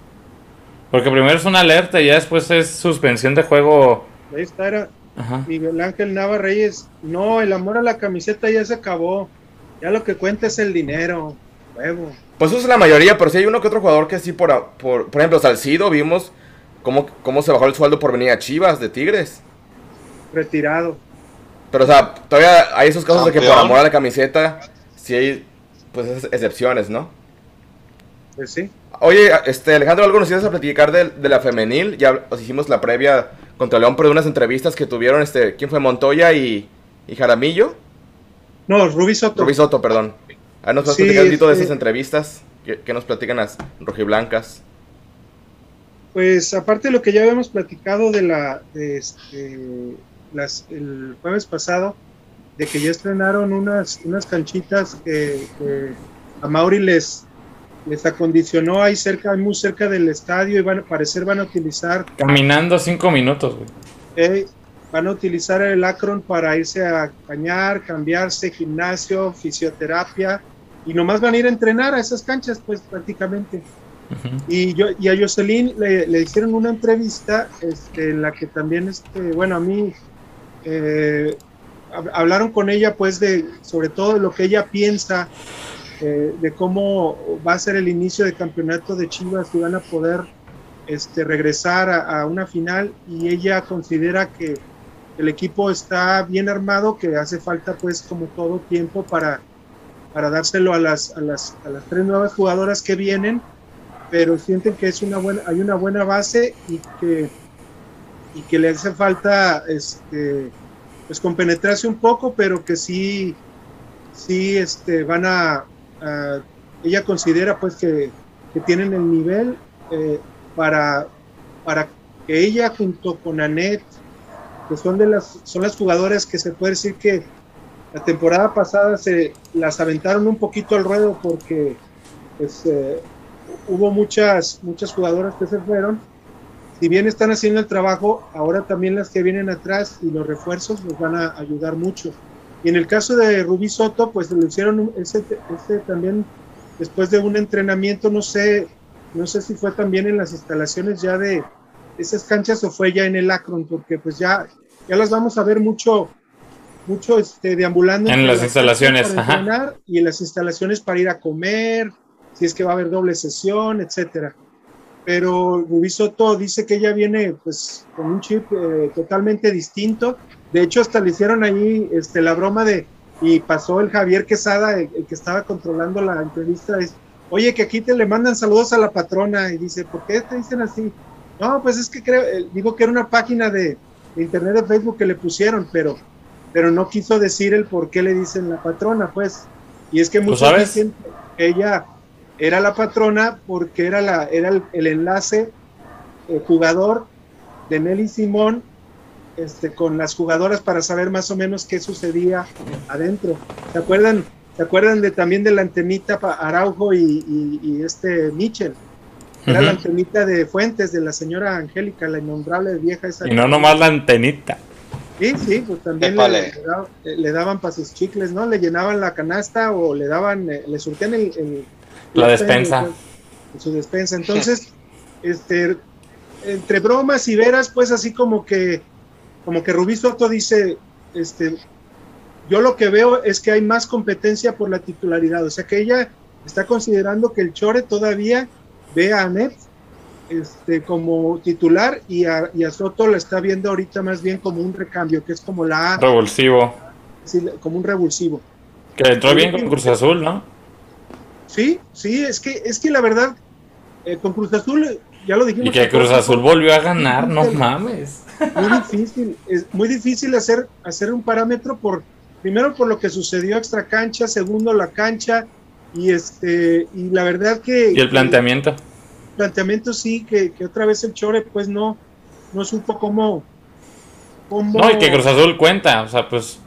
S4: Porque primero es una alerta y ya después es suspensión de juego.
S3: Ahí está, era
S4: Ajá.
S3: Miguel Ángel Nava Reyes. No, el amor a la camiseta ya se acabó. Ya lo que cuenta es el dinero. Huevo.
S2: Pues eso es la mayoría, pero sí hay uno que otro jugador que sí, por, por, por ejemplo, Salcido, vimos cómo, cómo se bajó el sueldo por venir a Chivas de Tigres.
S3: Retirado.
S2: Pero, o sea, todavía hay esos casos de que por amor a la camiseta, sí hay, pues, esas excepciones, ¿no?
S3: Pues sí.
S2: Oye, este, Alejandro, algo nos ibas a platicar de, de la femenil. Ya os hicimos la previa contra León por unas entrevistas que tuvieron, este, ¿quién fue? Montoya y, y Jaramillo.
S3: No, Rubí Soto.
S2: Rubí Soto, perdón. Ah, nos vas a
S3: Sí,
S2: platicar un poquito de esas entrevistas que, que nos platican las rojiblancas.
S3: Pues aparte de lo que ya habíamos platicado de la de este, las, el jueves pasado, de que ya estrenaron unas, unas canchitas que, que a Mauri les, les acondicionó ahí cerca, muy cerca del estadio y van a parecer van a utilizar
S4: Caminando cinco minutos, güey.
S3: eh, van a utilizar el Acron para irse a bañar, cambiarse, gimnasio, fisioterapia y nomás van a ir a entrenar a esas canchas pues prácticamente. Y, yo, y a Jocelyn le, le hicieron una entrevista este, en la que también, este, bueno, a mí eh, hab- hablaron con ella pues de sobre todo lo que ella piensa eh, de cómo va a ser el inicio del campeonato de Chivas y van a poder este, regresar a, a una final y ella considera que el equipo está bien armado, que hace falta pues como todo tiempo para, para dárselo a las, a, las, a las tres nuevas jugadoras que vienen pero sienten que es una buena, hay una buena base y que, y que le hace falta este, pues compenetrarse un poco, pero que sí, sí este, van a, ella considera pues que, que tienen el nivel eh, para, para que ella junto con Anet, que son de las, son las jugadoras que se puede decir que la temporada pasada se las aventaron un poquito al ruedo porque pues, eh, hubo muchas, muchas jugadoras que se fueron. Si bien están haciendo el trabajo, ahora también las que vienen atrás y los refuerzos nos van a ayudar mucho. Y en el caso de Rubí Soto, pues lo hicieron ese, ese también después de un entrenamiento, no sé, no sé si fue también en las instalaciones ya de, esas canchas o fue ya en el Akron, porque pues ya, ya las vamos a ver mucho, mucho este, deambulando.
S4: En las
S3: las
S4: instalaciones, ajá.
S3: Y en las instalaciones para ir a comer, si es que va a haber doble sesión, etcétera. Pero Rubí Soto dice que ella viene pues con un chip eh, totalmente distinto. De hecho, hasta le hicieron ahí este, la broma de, y pasó el Javier Quesada, el, el que estaba controlando la entrevista, es, oye, que aquí te le mandan saludos a la patrona, y dice, ¿por qué te dicen así? No, pues es que creo, eh, digo que era una página de, de internet de Facebook que le pusieron, pero, pero no quiso decir el por qué le dicen la patrona, pues. Y es que dicen que ella era la patrona porque era, la, era el, el enlace eh, jugador de Nelly Simón este, con las jugadoras para saber más o menos qué sucedía adentro. ¿Se acuerdan? ¿Se acuerdan de también de la antenita para Araujo y, y- y este Mitchell? Era la antenita de Fuentes de la señora Angélica, la innombrable vieja esa.
S4: Y no nomás la antenita.
S3: Sí, sí, pues también le, le da- le daban para sus chicles, ¿no? Le llenaban la canasta o le daban, eh, le surtían el, el-
S4: La despensa.
S3: su despensa. Entonces, este, entre bromas y veras, pues así como que, como que Rubí Soto dice, este, yo lo que veo es que hay más competencia por la titularidad, o sea que ella está considerando que el Chore todavía ve a Anet este, como titular y a, y a Soto la está viendo ahorita más bien como un recambio, que es como la
S4: Revulsivo.
S3: sí, como un revulsivo.
S4: Que entró bien con Cruz Azul, ¿no?
S3: Sí, sí, es que, es que la verdad, eh, con Cruz Azul, ya lo dijimos.
S4: Y que Cruz Azul volvió a ganar, no mames.
S3: Muy difícil, es muy difícil hacer, hacer un parámetro por, primero por lo que sucedió extra cancha, segundo la cancha, y este, y la verdad que.
S4: Y el planteamiento.
S3: el planteamiento sí, que, que otra vez el Chore, pues no, no supo cómo. cómo
S4: No, y que Cruz Azul cuenta, o sea, pues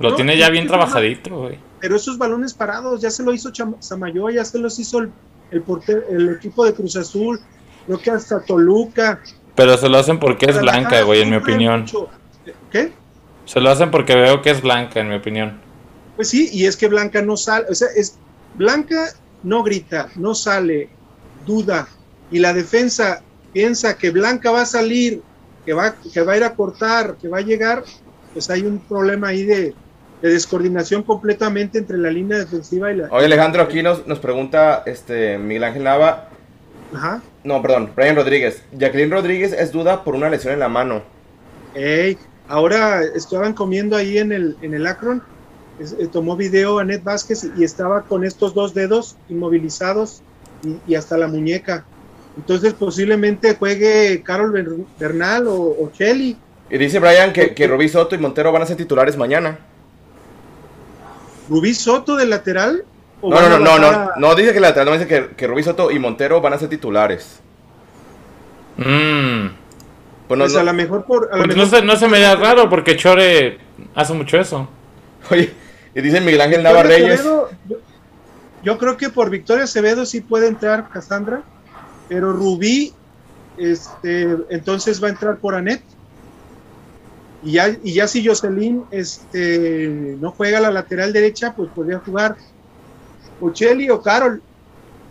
S4: lo
S3: No,
S4: tiene ya bien trabajadito, güey.
S3: Pero esos balones parados ya se lo hizo Samayoa, ya se los hizo el, el, portero- el equipo de Cruz Azul, creo que hasta Toluca.
S4: Pero se lo hacen porque es blanca, güey, en mi opinión.
S3: mucho. ¿Qué?
S4: Se lo hacen porque veo que es blanca, en mi opinión.
S3: Pues sí, y es que Blanca no sale, o sea, es Blanca no grita, no sale, duda, y la defensa piensa que Blanca va a salir, que va, que va a ir a cortar, que va a llegar, pues hay un problema ahí de, de descoordinación completamente entre la línea defensiva y la.
S2: Oye, Alejandro, aquí nos, nos pregunta este Miguel Ángel Nava.
S3: Ajá.
S2: No, perdón, Brian Rodríguez. Jacqueline Rodríguez es duda por una lesión en la mano.
S3: Ey, ahora estaban comiendo ahí en el, en el Akron, es- eh, tomó video Anet Vázquez y estaba con estos dos dedos inmovilizados y, y hasta la muñeca. Entonces posiblemente juegue Carol Ber- Bernal o, o Shelly.
S2: Y dice Brian que, que Rubí Soto y Montero van a ser titulares mañana.
S3: Rubí Soto de lateral.
S2: No, no, no, no, no,
S3: a-
S2: no dice que lateral, no dice que, que Rubí Soto y Montero van a ser titulares.
S4: Mmm.
S2: Pues no,
S3: pues
S2: no-
S3: a lo mejor por. a
S4: no, se, no se me da raro porque Chore hace mucho eso.
S2: Oye, y dice Miguel Ángel
S3: Victoria
S2: Nava Reyes.
S3: Acevedo, yo, yo creo que por Victoria Acevedo sí puede entrar Cassandra, pero Rubí, este, entonces va a entrar por Anet. Y ya, y ya si Jocelyn este, no juega la lateral derecha, pues podría jugar o Cheli o Carol.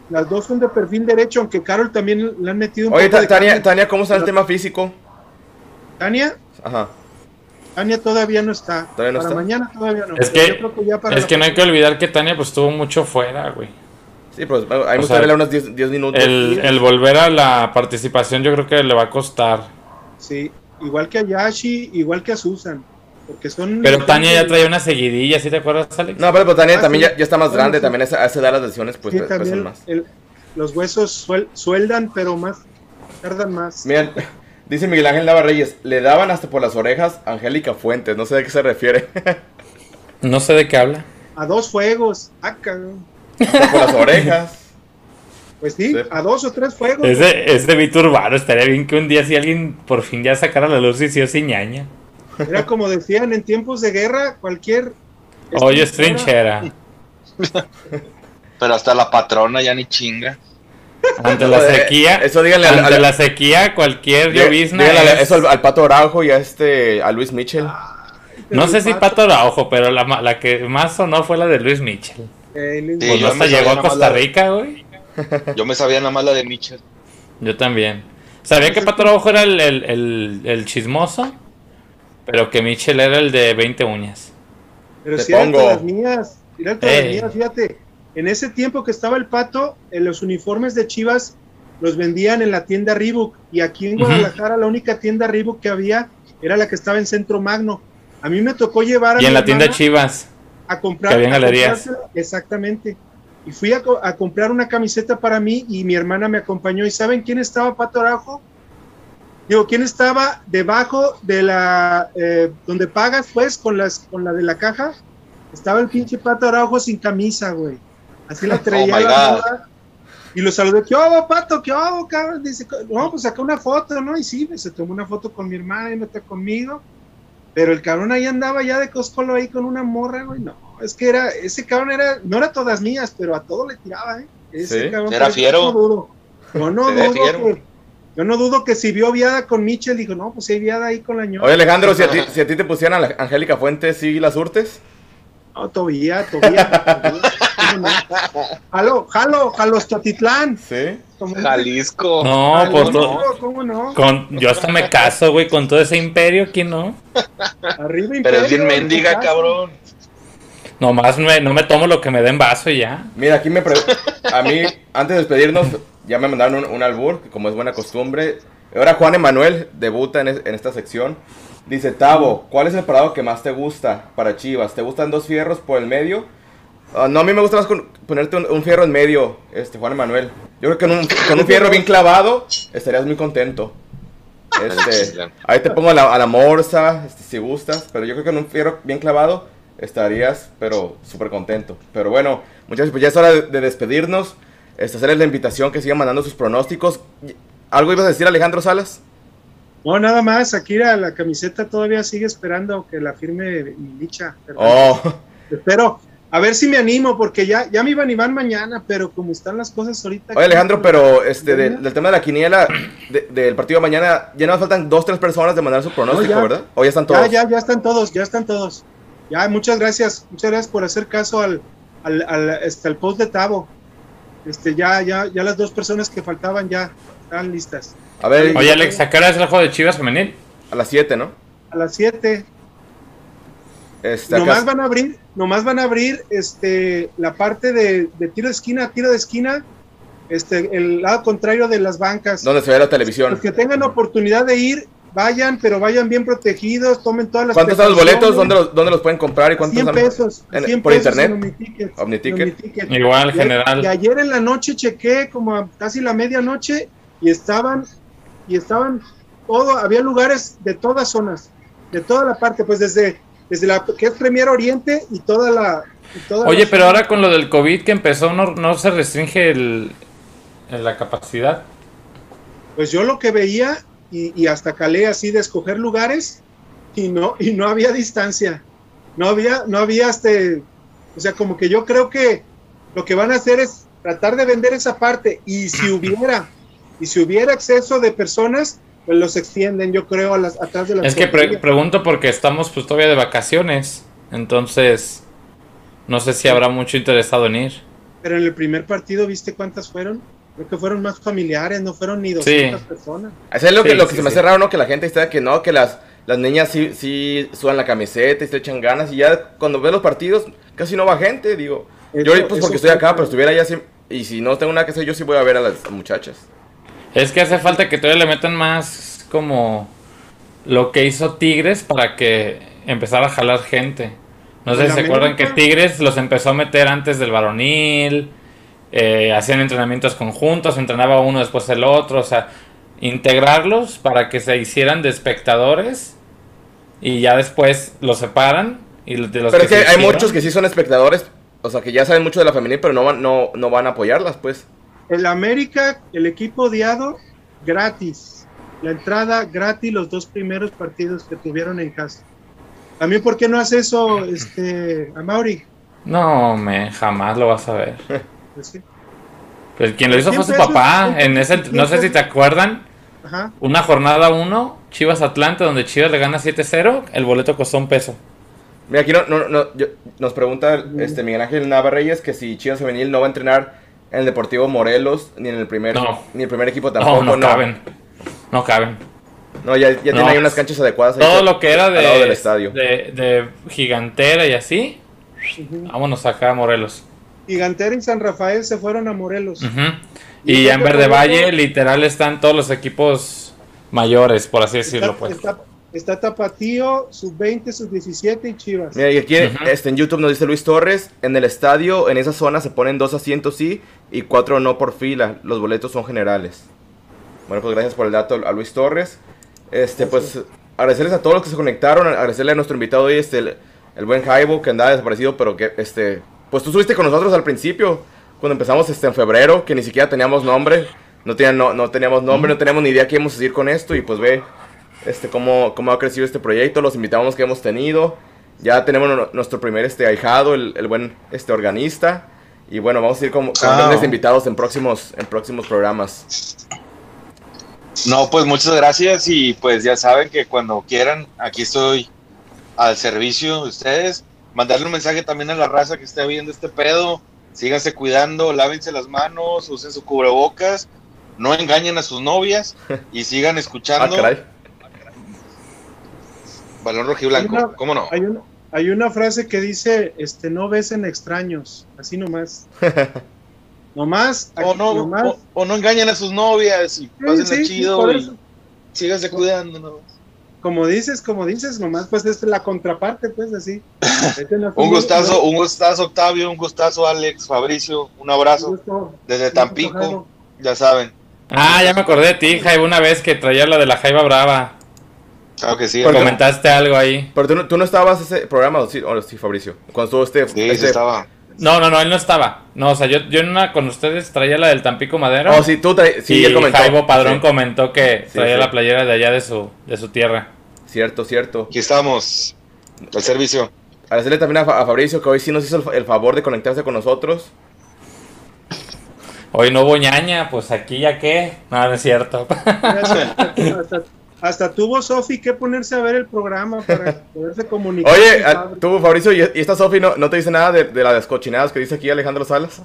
S3: Las dos son de perfil derecho, aunque Carol también le han metido un
S2: Oye,
S3: poco
S2: Ta-
S3: de
S2: Tania. Tania, ¿cómo está el tema físico?
S3: Tania,
S2: Ajá.
S3: Tania todavía no está.
S2: ¿Todavía no
S3: para
S2: está?
S3: mañana todavía no.
S4: Es que-
S3: yo creo ya para
S4: Es que no hay que olvidar que Tania pues estuvo mucho fuera, güey.
S2: Sí, pues gustaría
S4: sea,
S2: verle unos 10 10 minutos.
S4: El, el volver a la participación yo creo que le va a costar.
S3: Sí, igual que a Yashi, igual que a Susan. Porque son.
S4: Pero Tania ya traía una seguidilla, ¿sí te acuerdas, Alex?
S2: No, pero Tania
S3: Ah,
S2: también
S3: sí.
S2: ya, ya está más
S3: Bueno,
S2: grande,
S3: sí.
S2: también esa edad las lesiones pues
S3: Sí,
S2: pesan
S3: también
S2: más.
S3: el- los huesos suel- sueldan, pero más. Tardan más.
S2: Miren, dice Miguel Ángel Nava Reyes, le daban hasta por las orejas a Angélica Fuentes, no sé de qué se refiere.
S4: No sé de qué habla.
S3: A dos fuegos. Ah, cabrón.
S2: hasta por las orejas.
S3: Pues sí,
S2: Sí.
S3: a dos o tres fuegos.
S4: Es de, es de Vito Urbano, estaría bien que un día si alguien por fin ya sacara la luz y si sí ñaña.
S3: Era como decían en tiempos de guerra, cualquier.
S4: Oye, es trinchera.
S5: Pero hasta la patrona ya ni chinga.
S4: Ante la sequía,
S2: Eso díganle al,
S4: ante
S2: al-
S4: la sequía, cualquier llovizna. es-
S2: eso al, al Pato Araujo y a este a Luis Mitchell.
S4: No sé si Pato Araujo, pero la, ma- la que más sonó fue la de Luis Mitchell.
S3: Eh, Luis-
S5: Sí,
S4: Pues hasta llegó a Costa Rica, güey.
S5: Yo me sabía nada más la de Mitchell.
S4: Yo también. Sabía que Pato Araujo era el, el, el, el chismoso, pero que Michel era el de 20 uñas.
S3: Pero
S2: Te
S3: si eran
S2: pongo.
S3: todas mías, eran todas
S4: Ey.
S3: mías, fíjate. En ese tiempo que estaba el pato, en los uniformes de Chivas los vendían en la tienda Reebok. Y aquí en. Guadalajara la única tienda Reebok que había era la que estaba en Centro Magno. A mí me tocó llevar a
S4: Y en
S3: mi
S4: la tienda Chivas.
S3: a comprar.
S4: que había
S3: a
S4: galerías.
S3: Exactamente. Y fui a, co- a comprar una camiseta para mí y mi hermana me acompañó. ¿Y saben quién estaba, Pato Araujo? Digo, ¿quién estaba debajo de la, eh, donde pagas, pues, con, las, con la de la caja? Estaba el pinche Pato Araujo sin camisa, güey. Así la traía
S5: Oh,
S3: la morra. Y lo saludé, ¿qué hago, Pato? ¿Qué hago, cabrón? Dice, no, pues saca una foto, ¿no? Y sí, se tomó una foto con mi hermana y no está conmigo. Pero el cabrón ahí andaba ya de coscolo ahí con una morra, güey. No, es que era, ese cabrón era, no era todas mías, pero a todo le tiraba, ¿eh? Ese
S2: Sí.
S3: cabrón
S5: Era fiero.
S3: Yo no dudo. Yo no dudo que, yo no dudo que si vio viada con Michel, dijo, no, pues hay viada ahí con la ñora.
S2: Oye, Alejandro, si a ti, si a ti te pusieran a la Angélica Fuentes, ¿sí la surtes?
S3: No, todavía, todavía. todavía. Jalo, jalo, jalo, Totitlán.
S2: Sí.
S5: Jalisco.
S4: No,
S3: Jalo, no,
S4: no.
S3: ¿Cómo no?
S4: Con, yo hasta me caso, güey, con todo ese imperio, ¿quién no?
S3: Arriba
S5: Pero es bien
S3: Imperio,
S5: mendiga, cabrón.
S4: Nomás me, no me tomo lo que me den vaso y ya.
S2: Mira, aquí me pre- a mí, antes de despedirnos, ya me mandaron un, un albur, que como es buena costumbre. Ahora Juan Emanuel debuta en, es- en esta sección. Dice, Tavo, ¿cuál es el parado que más te gusta para Chivas? ¿Te gustan dos fierros por el medio? Ah, no, a mí me gusta más con- ponerte un, un fierro en medio, este Juan Emanuel. Yo creo que con un, con un fierro bien clavado estarías muy contento. Este, ahí te pongo a la, a la morsa, este, si gustas, pero yo creo que con un fierro bien clavado estarías, pero súper contento. Pero bueno, muchachos, pues ya es hora de, de despedirnos. Este, hacerles la invitación que sigan mandando sus pronósticos. ¿Algo ibas a decir, Alejandro Salas?
S3: No, nada más, Akira, la camiseta todavía sigue esperando que la firme mi licha.
S2: Oh,
S3: Espero, a ver si me animo, porque ya, ya me iban y van mañana, pero como están las cosas ahorita.
S2: oye Alejandro, pero este, de- del tema de la quiniela de- del partido de mañana, ya nos faltan dos, tres personas de mandar su pronóstico,
S3: No, ya.
S2: ¿verdad? O ya están todos.
S3: Ya, ya, ya están todos, ya están todos. Ya, muchas gracias, muchas gracias por hacer caso al, al, al, este, al post de Tavo. Este, ya, ya, ya las dos personas que faltaban ya están listas.
S2: A ver,
S4: Oye, Alex, ¿a qué hora es el juego de Chivas femenil?
S2: a las 7, ¿no?
S3: A las 7,
S2: Este,
S3: nomás van a abrir, nomás van a abrir este, la parte de, de tiro de esquina, tiro de esquina, este, el lado contrario de las bancas.
S2: donde se ve la televisión.
S3: Los que tengan oportunidad de ir, vayan, pero vayan bien protegidos, tomen todas las
S2: ¿Cuántos están los boletos? ¿Dónde los, dónde los pueden comprar y cuántos
S3: 100
S2: están?
S3: pesos,
S2: en-
S3: 100
S2: por
S3: pesos
S2: internet?
S3: en Omniticket.
S2: Omniticket.
S3: Omniticket.
S4: Igual,
S3: Y- Y
S4: general.
S3: ayer en la noche chequé como a casi la medianoche y estaban, y estaban todo, había lugares de todas zonas, de toda la parte, pues desde, desde la que es Premier Oriente y toda la... y toda
S4: Oye,
S3: la
S4: pero ahora con lo del COVID que empezó, ¿no, no se restringe el, la capacidad?
S3: Pues yo lo que veía, y, y hasta calé así de escoger lugares, y no, y no había distancia. No había, no había este, o sea, como que yo creo que lo que van a hacer es tratar de vender esa parte, y si hubiera, y si hubiera exceso de personas, los extienden, yo creo, a las, atrás de las
S4: Es que pre- pregunto porque estamos pues todavía de vacaciones, entonces no sé si habrá mucho interesado en ir.
S3: Pero en el primer partido, ¿viste cuántas fueron? Creo que fueron más familiares, no fueron ni 200 personas.
S2: Eso es lo que,
S4: Sí,
S2: lo que
S4: sí,
S2: se me
S4: sí.
S2: hace raro, ¿no? Que la gente está que no, que las, las niñas sí, sí sudan la camiseta y se echan ganas. Y ya cuando ves los partidos, casi no va gente, digo. yo pues porque estoy acá, pero estuviera allá sí- Y si no tengo nada que hacer, yo sí voy a ver a las muchachas.
S4: Es que hace falta que todavía le metan más como lo que hizo Tigres para que empezara a jalar gente. No sé
S3: En
S4: si se acuerdan que Tigres los empezó a meter antes del varonil, eh, hacían entrenamientos conjuntos, entrenaba uno después el otro, o sea, integrarlos para que se hicieran de espectadores y ya después los separan y de los
S2: pero es que hay
S4: hicieron-
S2: muchos que sí son espectadores, o sea, que ya saben mucho de la femenil, pero no van, no, no van a apoyarlas, pues.
S3: El América, el equipo odiado, gratis. La entrada gratis los dos primeros partidos que tuvieron en casa. También, ¿por qué no hace eso, este, a Mauri?
S4: No, me jamás lo vas a ver.
S3: Pues sí.
S4: Pues quien lo hizo fue su
S3: 100 pesos,
S4: papá. En ese,
S3: 100
S4: no sé si te acuerdan,
S3: Ajá.
S4: una jornada 1, Chivas Atlanta, donde Chivas le gana 7-0, el boleto costó un peso.
S2: Mira, aquí no, no, no, yo- nos pregunta este Miguel Ángel Navarreyes que si Chivas Femenil no va a entrenar en el Deportivo Morelos, ni en el primer,
S4: No.
S2: ni el primer equipo tampoco.
S4: No, no caben. no caben.
S2: No, ya, ya
S4: No.
S2: tiene ahí unas canchas adecuadas.
S4: Todo lo que era
S2: al lado del
S4: de,
S2: estadio.
S4: de, de gigantera y así,
S3: Ujú.
S4: vámonos acá a Morelos.
S3: Gigantera y San Rafael se fueron a Morelos. Y
S4: Y ya en Verde Valle, literal, están todos los equipos mayores, por así decirlo,
S3: Está,
S4: pues.
S3: está- está Tapatío, sub-20, sub-17 y Chivas.
S2: Mira, y aquí este, en YouTube nos dice Luis Torres, en el estadio, en esa zona se ponen dos asientos sí y cuatro no por fila. Los boletos son generales. Bueno, pues gracias por el dato a Luis Torres. Este, pues agradecerles a todos los que se conectaron, agradecerle a nuestro invitado hoy, este, el, el buen Jaibo, que andaba desaparecido, pero que, este, pues tú estuviste con nosotros al principio, cuando empezamos este, en febrero, que ni siquiera teníamos nombre, no, tenía, no, no teníamos nombre, no teníamos ni idea qué íbamos a seguir con esto, y pues ve, este, cómo, cómo ha crecido este proyecto, los invitados que hemos tenido. Ya tenemos nu- nuestro primer este, ahijado, el, el buen este, organista. Y bueno, vamos a ir con, con
S5: Ah.
S2: grandes invitados en próximos, en próximos programas.
S5: No, pues muchas gracias y pues ya saben que cuando quieran, aquí estoy al servicio de ustedes. Mandarle un mensaje también a la raza que esté viendo este pedo. Síganse cuidando, lávense las manos, usen su cubrebocas, no engañen a sus novias y sigan
S2: Ah,
S5: escuchando
S2: caray.
S5: Balón Rojiblanco.
S3: Hay una-
S5: ¿Cómo no?
S3: Hay una, hay una frase que dice, este, no besen extraños, así nomás. nomás,
S5: O
S3: aquí,
S5: no,
S3: nomás.
S5: o, o no engañen a sus novias y
S3: Sí,
S5: pásenla
S3: sí, sí,
S5: chido y síganse cuidando.
S3: Como dices, como dices, nomás pues es la contraparte, pues así. Este
S5: Un gustazo, un gustazo Octavio, un gustazo Alex, Fabricio, un
S3: un
S5: abrazo
S3: gusto.
S5: desde
S3: gusto,
S5: Tampico, ya saben.
S4: Ah, ya me acordé de ti, Jaiba, una vez que traía la de la Jaiba Brava.
S5: Claro que sí.
S2: Porque-.
S4: Comentaste algo ahí.
S2: Pero tú, no- tú no estabas ese programa, ¿o sí, o sí, Fabricio? Cuando estuvo este...
S5: Sí, sí
S2: este-
S5: estaba.
S4: No, no, no, él no estaba. No, o sea, yo, yo en una con ustedes traía la del Tampico Madero.
S2: Oh, sí, tú trae- sí,
S4: y
S2: él comentó.
S4: Jaibo Padrón
S2: Sí,
S4: comentó que traía
S2: sí.
S4: la playera de allá de su, de su tierra.
S2: Cierto, cierto.
S5: Aquí estamos, al servicio.
S2: Agradecerle también a, Fa- a Fabricio que hoy sí nos hizo el, fa- el favor de conectarse con nosotros.
S4: Hoy no hubo ñaña, pues aquí ya qué. No, no es cierto.
S3: hasta, tuvo Sofi que ponerse a ver el programa para poderse comunicar.
S2: Oye,
S3: con
S2: a-
S3: Fabri.
S2: tú, Fabricio, ¿y, esta Sofi no, no te dice nada de, de las descochinadas que dice aquí Alejandro Salas?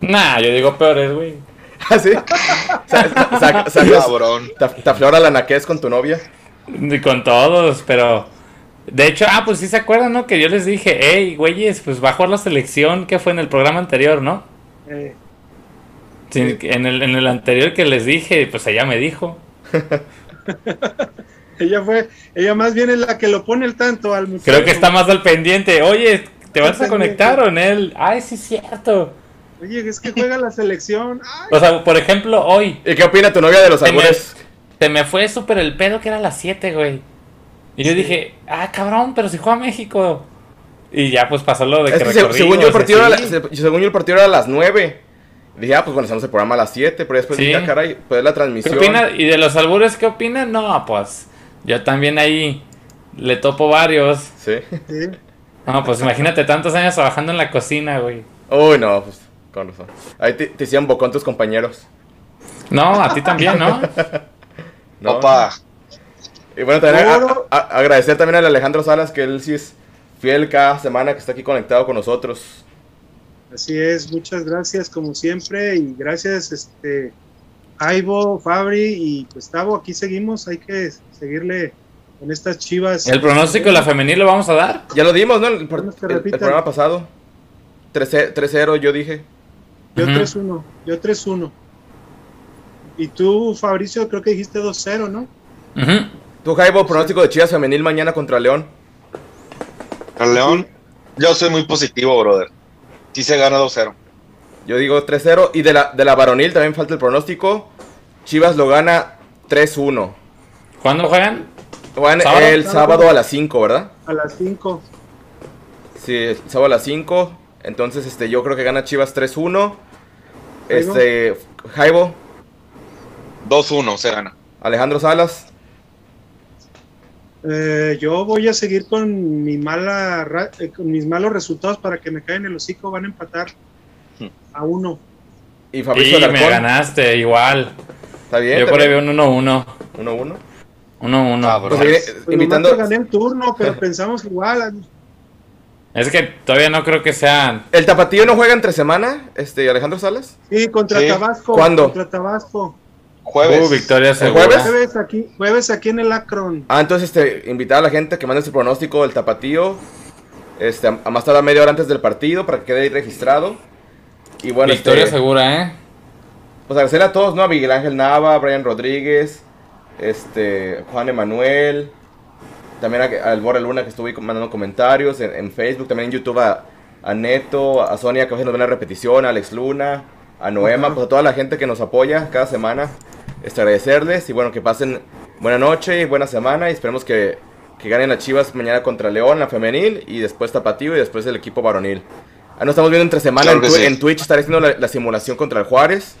S4: nah, yo digo peores, güey.
S2: ¿Ah, sí? Sa-
S5: Cabrón.
S2: ¿Te, te aflora la naquez con tu novia?
S4: Y Con todos, pero. De hecho, ah, pues sí se acuerdan, ¿no? Que yo les dije, hey, güeyes, pues va a jugar la selección que fue en el programa anterior, ¿no?
S3: Eh,
S4: Sí, en, el, en el anterior que les dije, pues ella me dijo.
S3: ella fue, ella más bien es la que lo pone el tanto al muchacho.
S4: Creo que está más al pendiente. Oye, ¿te vas a conectar o en él? Ay, sí, es cierto.
S3: Oye, es que juega la selección. Ay,
S4: O sea, por ejemplo, hoy
S2: ¿Y qué opina tu novia de los
S4: Se me-
S2: albures?
S4: se me fue súper el pedo que era a las 7, güey. Y yo dije, ah, cabrón, pero si juega México. Y ya, pues pasó lo de
S2: Es
S4: que
S2: que según yo, el partido era, según yo el partido era a las 9. Dije, ah, pues bueno, hacemos el programa a las 7, pero después
S4: Sí.
S2: dije, ah, caray, pues la
S4: ¿Qué
S2: transmisión.
S4: opina? ¿Y de los albures qué opinan? No, pues yo también ahí le topo varios.
S2: Sí.
S3: sí.
S4: No, pues imagínate tantos años trabajando en la cocina, güey.
S2: Uy, no, pues con razón. Ahí te, te hicieron bocón tus compañeros.
S4: No, a ti también, ¿no?
S2: ¿no?
S5: Opa,
S2: Y bueno, también a-
S3: Oro.
S2: a- a- agradecer también al Alejandro Salas, que él sí es fiel cada semana que está aquí conectado con nosotros.
S3: Así es, muchas gracias como siempre y gracias este Aibo, Fabri y Gustavo, aquí seguimos, hay que seguirle con estas chivas.
S4: El pronóstico de la femenil lo vamos a dar.
S2: Ya lo dimos, ¿no? El, el- el programa pasado. 3-0 3-0, yo dije.
S3: Yo
S4: Ujú.
S3: 3-1, yo 3-1. Y tú, Fabricio, creo que dijiste 2-0, ¿no?
S4: Ujú.
S2: Tú, Jaibo, pronóstico de Chivas femenil mañana contra León.
S5: al León. Yo soy muy positivo, brother. Sí se gana 2-0.
S2: Yo digo 3-0. Y de la, de la varonil también falta el pronóstico. Chivas lo gana 3-1.
S4: ¿Cuándo juegan?
S2: Juegan
S4: ¿Sábado?
S2: el sábado a las 5, ¿verdad?
S3: A las 5.
S2: Sí, el sábado a las 5. Entonces, este, yo creo que gana Chivas 3-1.
S3: Jaibo.
S2: Este, Jaibo,
S5: 2-1 se gana.
S2: Alejandro Salas.
S3: Eh, yo voy a seguir con mi mala ra- eh, con mis malos resultados para que me caigan el hocico, van a empatar
S5: Hmm.
S3: a uno.
S2: Y Fabricio
S4: Sí, me ganaste, igual.
S2: Está bien.
S4: Yo por ahí veo un 1-1.
S2: 1-1.
S4: 1-1.
S5: Ah.
S2: Pues,
S3: Pues nomás
S2: invitando.
S3: gané el turno, pero pensamos igual.
S4: Es que todavía no creo que sea.
S2: ¿El Tapatío no juega entre semana? Este, Alejandro Salas.
S3: Sí, contra
S5: Sí.
S3: Tabasco.
S2: ¿Cuándo?
S3: Contra Tabasco.
S5: Jueves.
S4: Uh, victoria
S2: ¿El
S4: segura.
S2: jueves?
S3: Jueves aquí, jueves aquí en el Akron.
S2: Ah, entonces, este, invitar a la gente que mande su pronóstico del tapatío. Este, a más tardar media hora antes del partido para que quede ahí registrado. Y bueno,
S4: victoria
S2: este,
S4: segura, ¿eh?
S2: pues agradecerle a todos, ¿no? A Miguel Ángel Nava, a Brian Rodríguez, este, Juan Emanuel, también a- al Borre Luna que estuvo ahí mandando comentarios en, en Facebook, también en YouTube a, a Neto, a Sonia que a veces nos ve la repetición, a Alex Luna, a Noema, pues a toda la gente que nos apoya cada semana. Este, agradecerles y bueno, que pasen buena noche y buena semana y esperemos que, que ganen las Chivas mañana contra León, la femenil, y después Tapatío y después el equipo varonil. Ahí nos estamos viendo entre semana
S5: Claro
S2: en,
S5: sí.
S2: en Twitch, estaré haciendo la, la simulación contra el Juárez.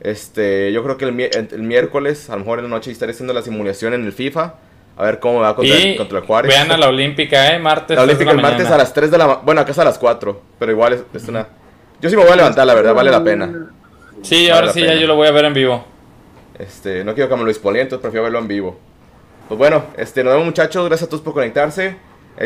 S2: Este, yo creo que el, mi- el- el miércoles, a lo mejor en la noche, estaré haciendo la simulación en el FIFA. A ver cómo me va contra,
S4: Y
S2: contra el Juárez.
S4: vean a la Olímpica, ¿eh? Martes.
S2: La Olímpica el martes
S4: mañana.
S2: a las 3 de la ma- Bueno, acá es a las 4. Pero igual es, es una. Yo sí me voy a levantar, la verdad, vale la pena.
S4: Sí,
S2: Vale
S4: ahora sí,
S2: pena.
S4: ya yo lo voy a ver en vivo.
S2: Este, no quiero que me lo spoileen, entonces prefiero verlo en vivo. Pues bueno, este, nos vemos muchachos, gracias a todos por conectarse.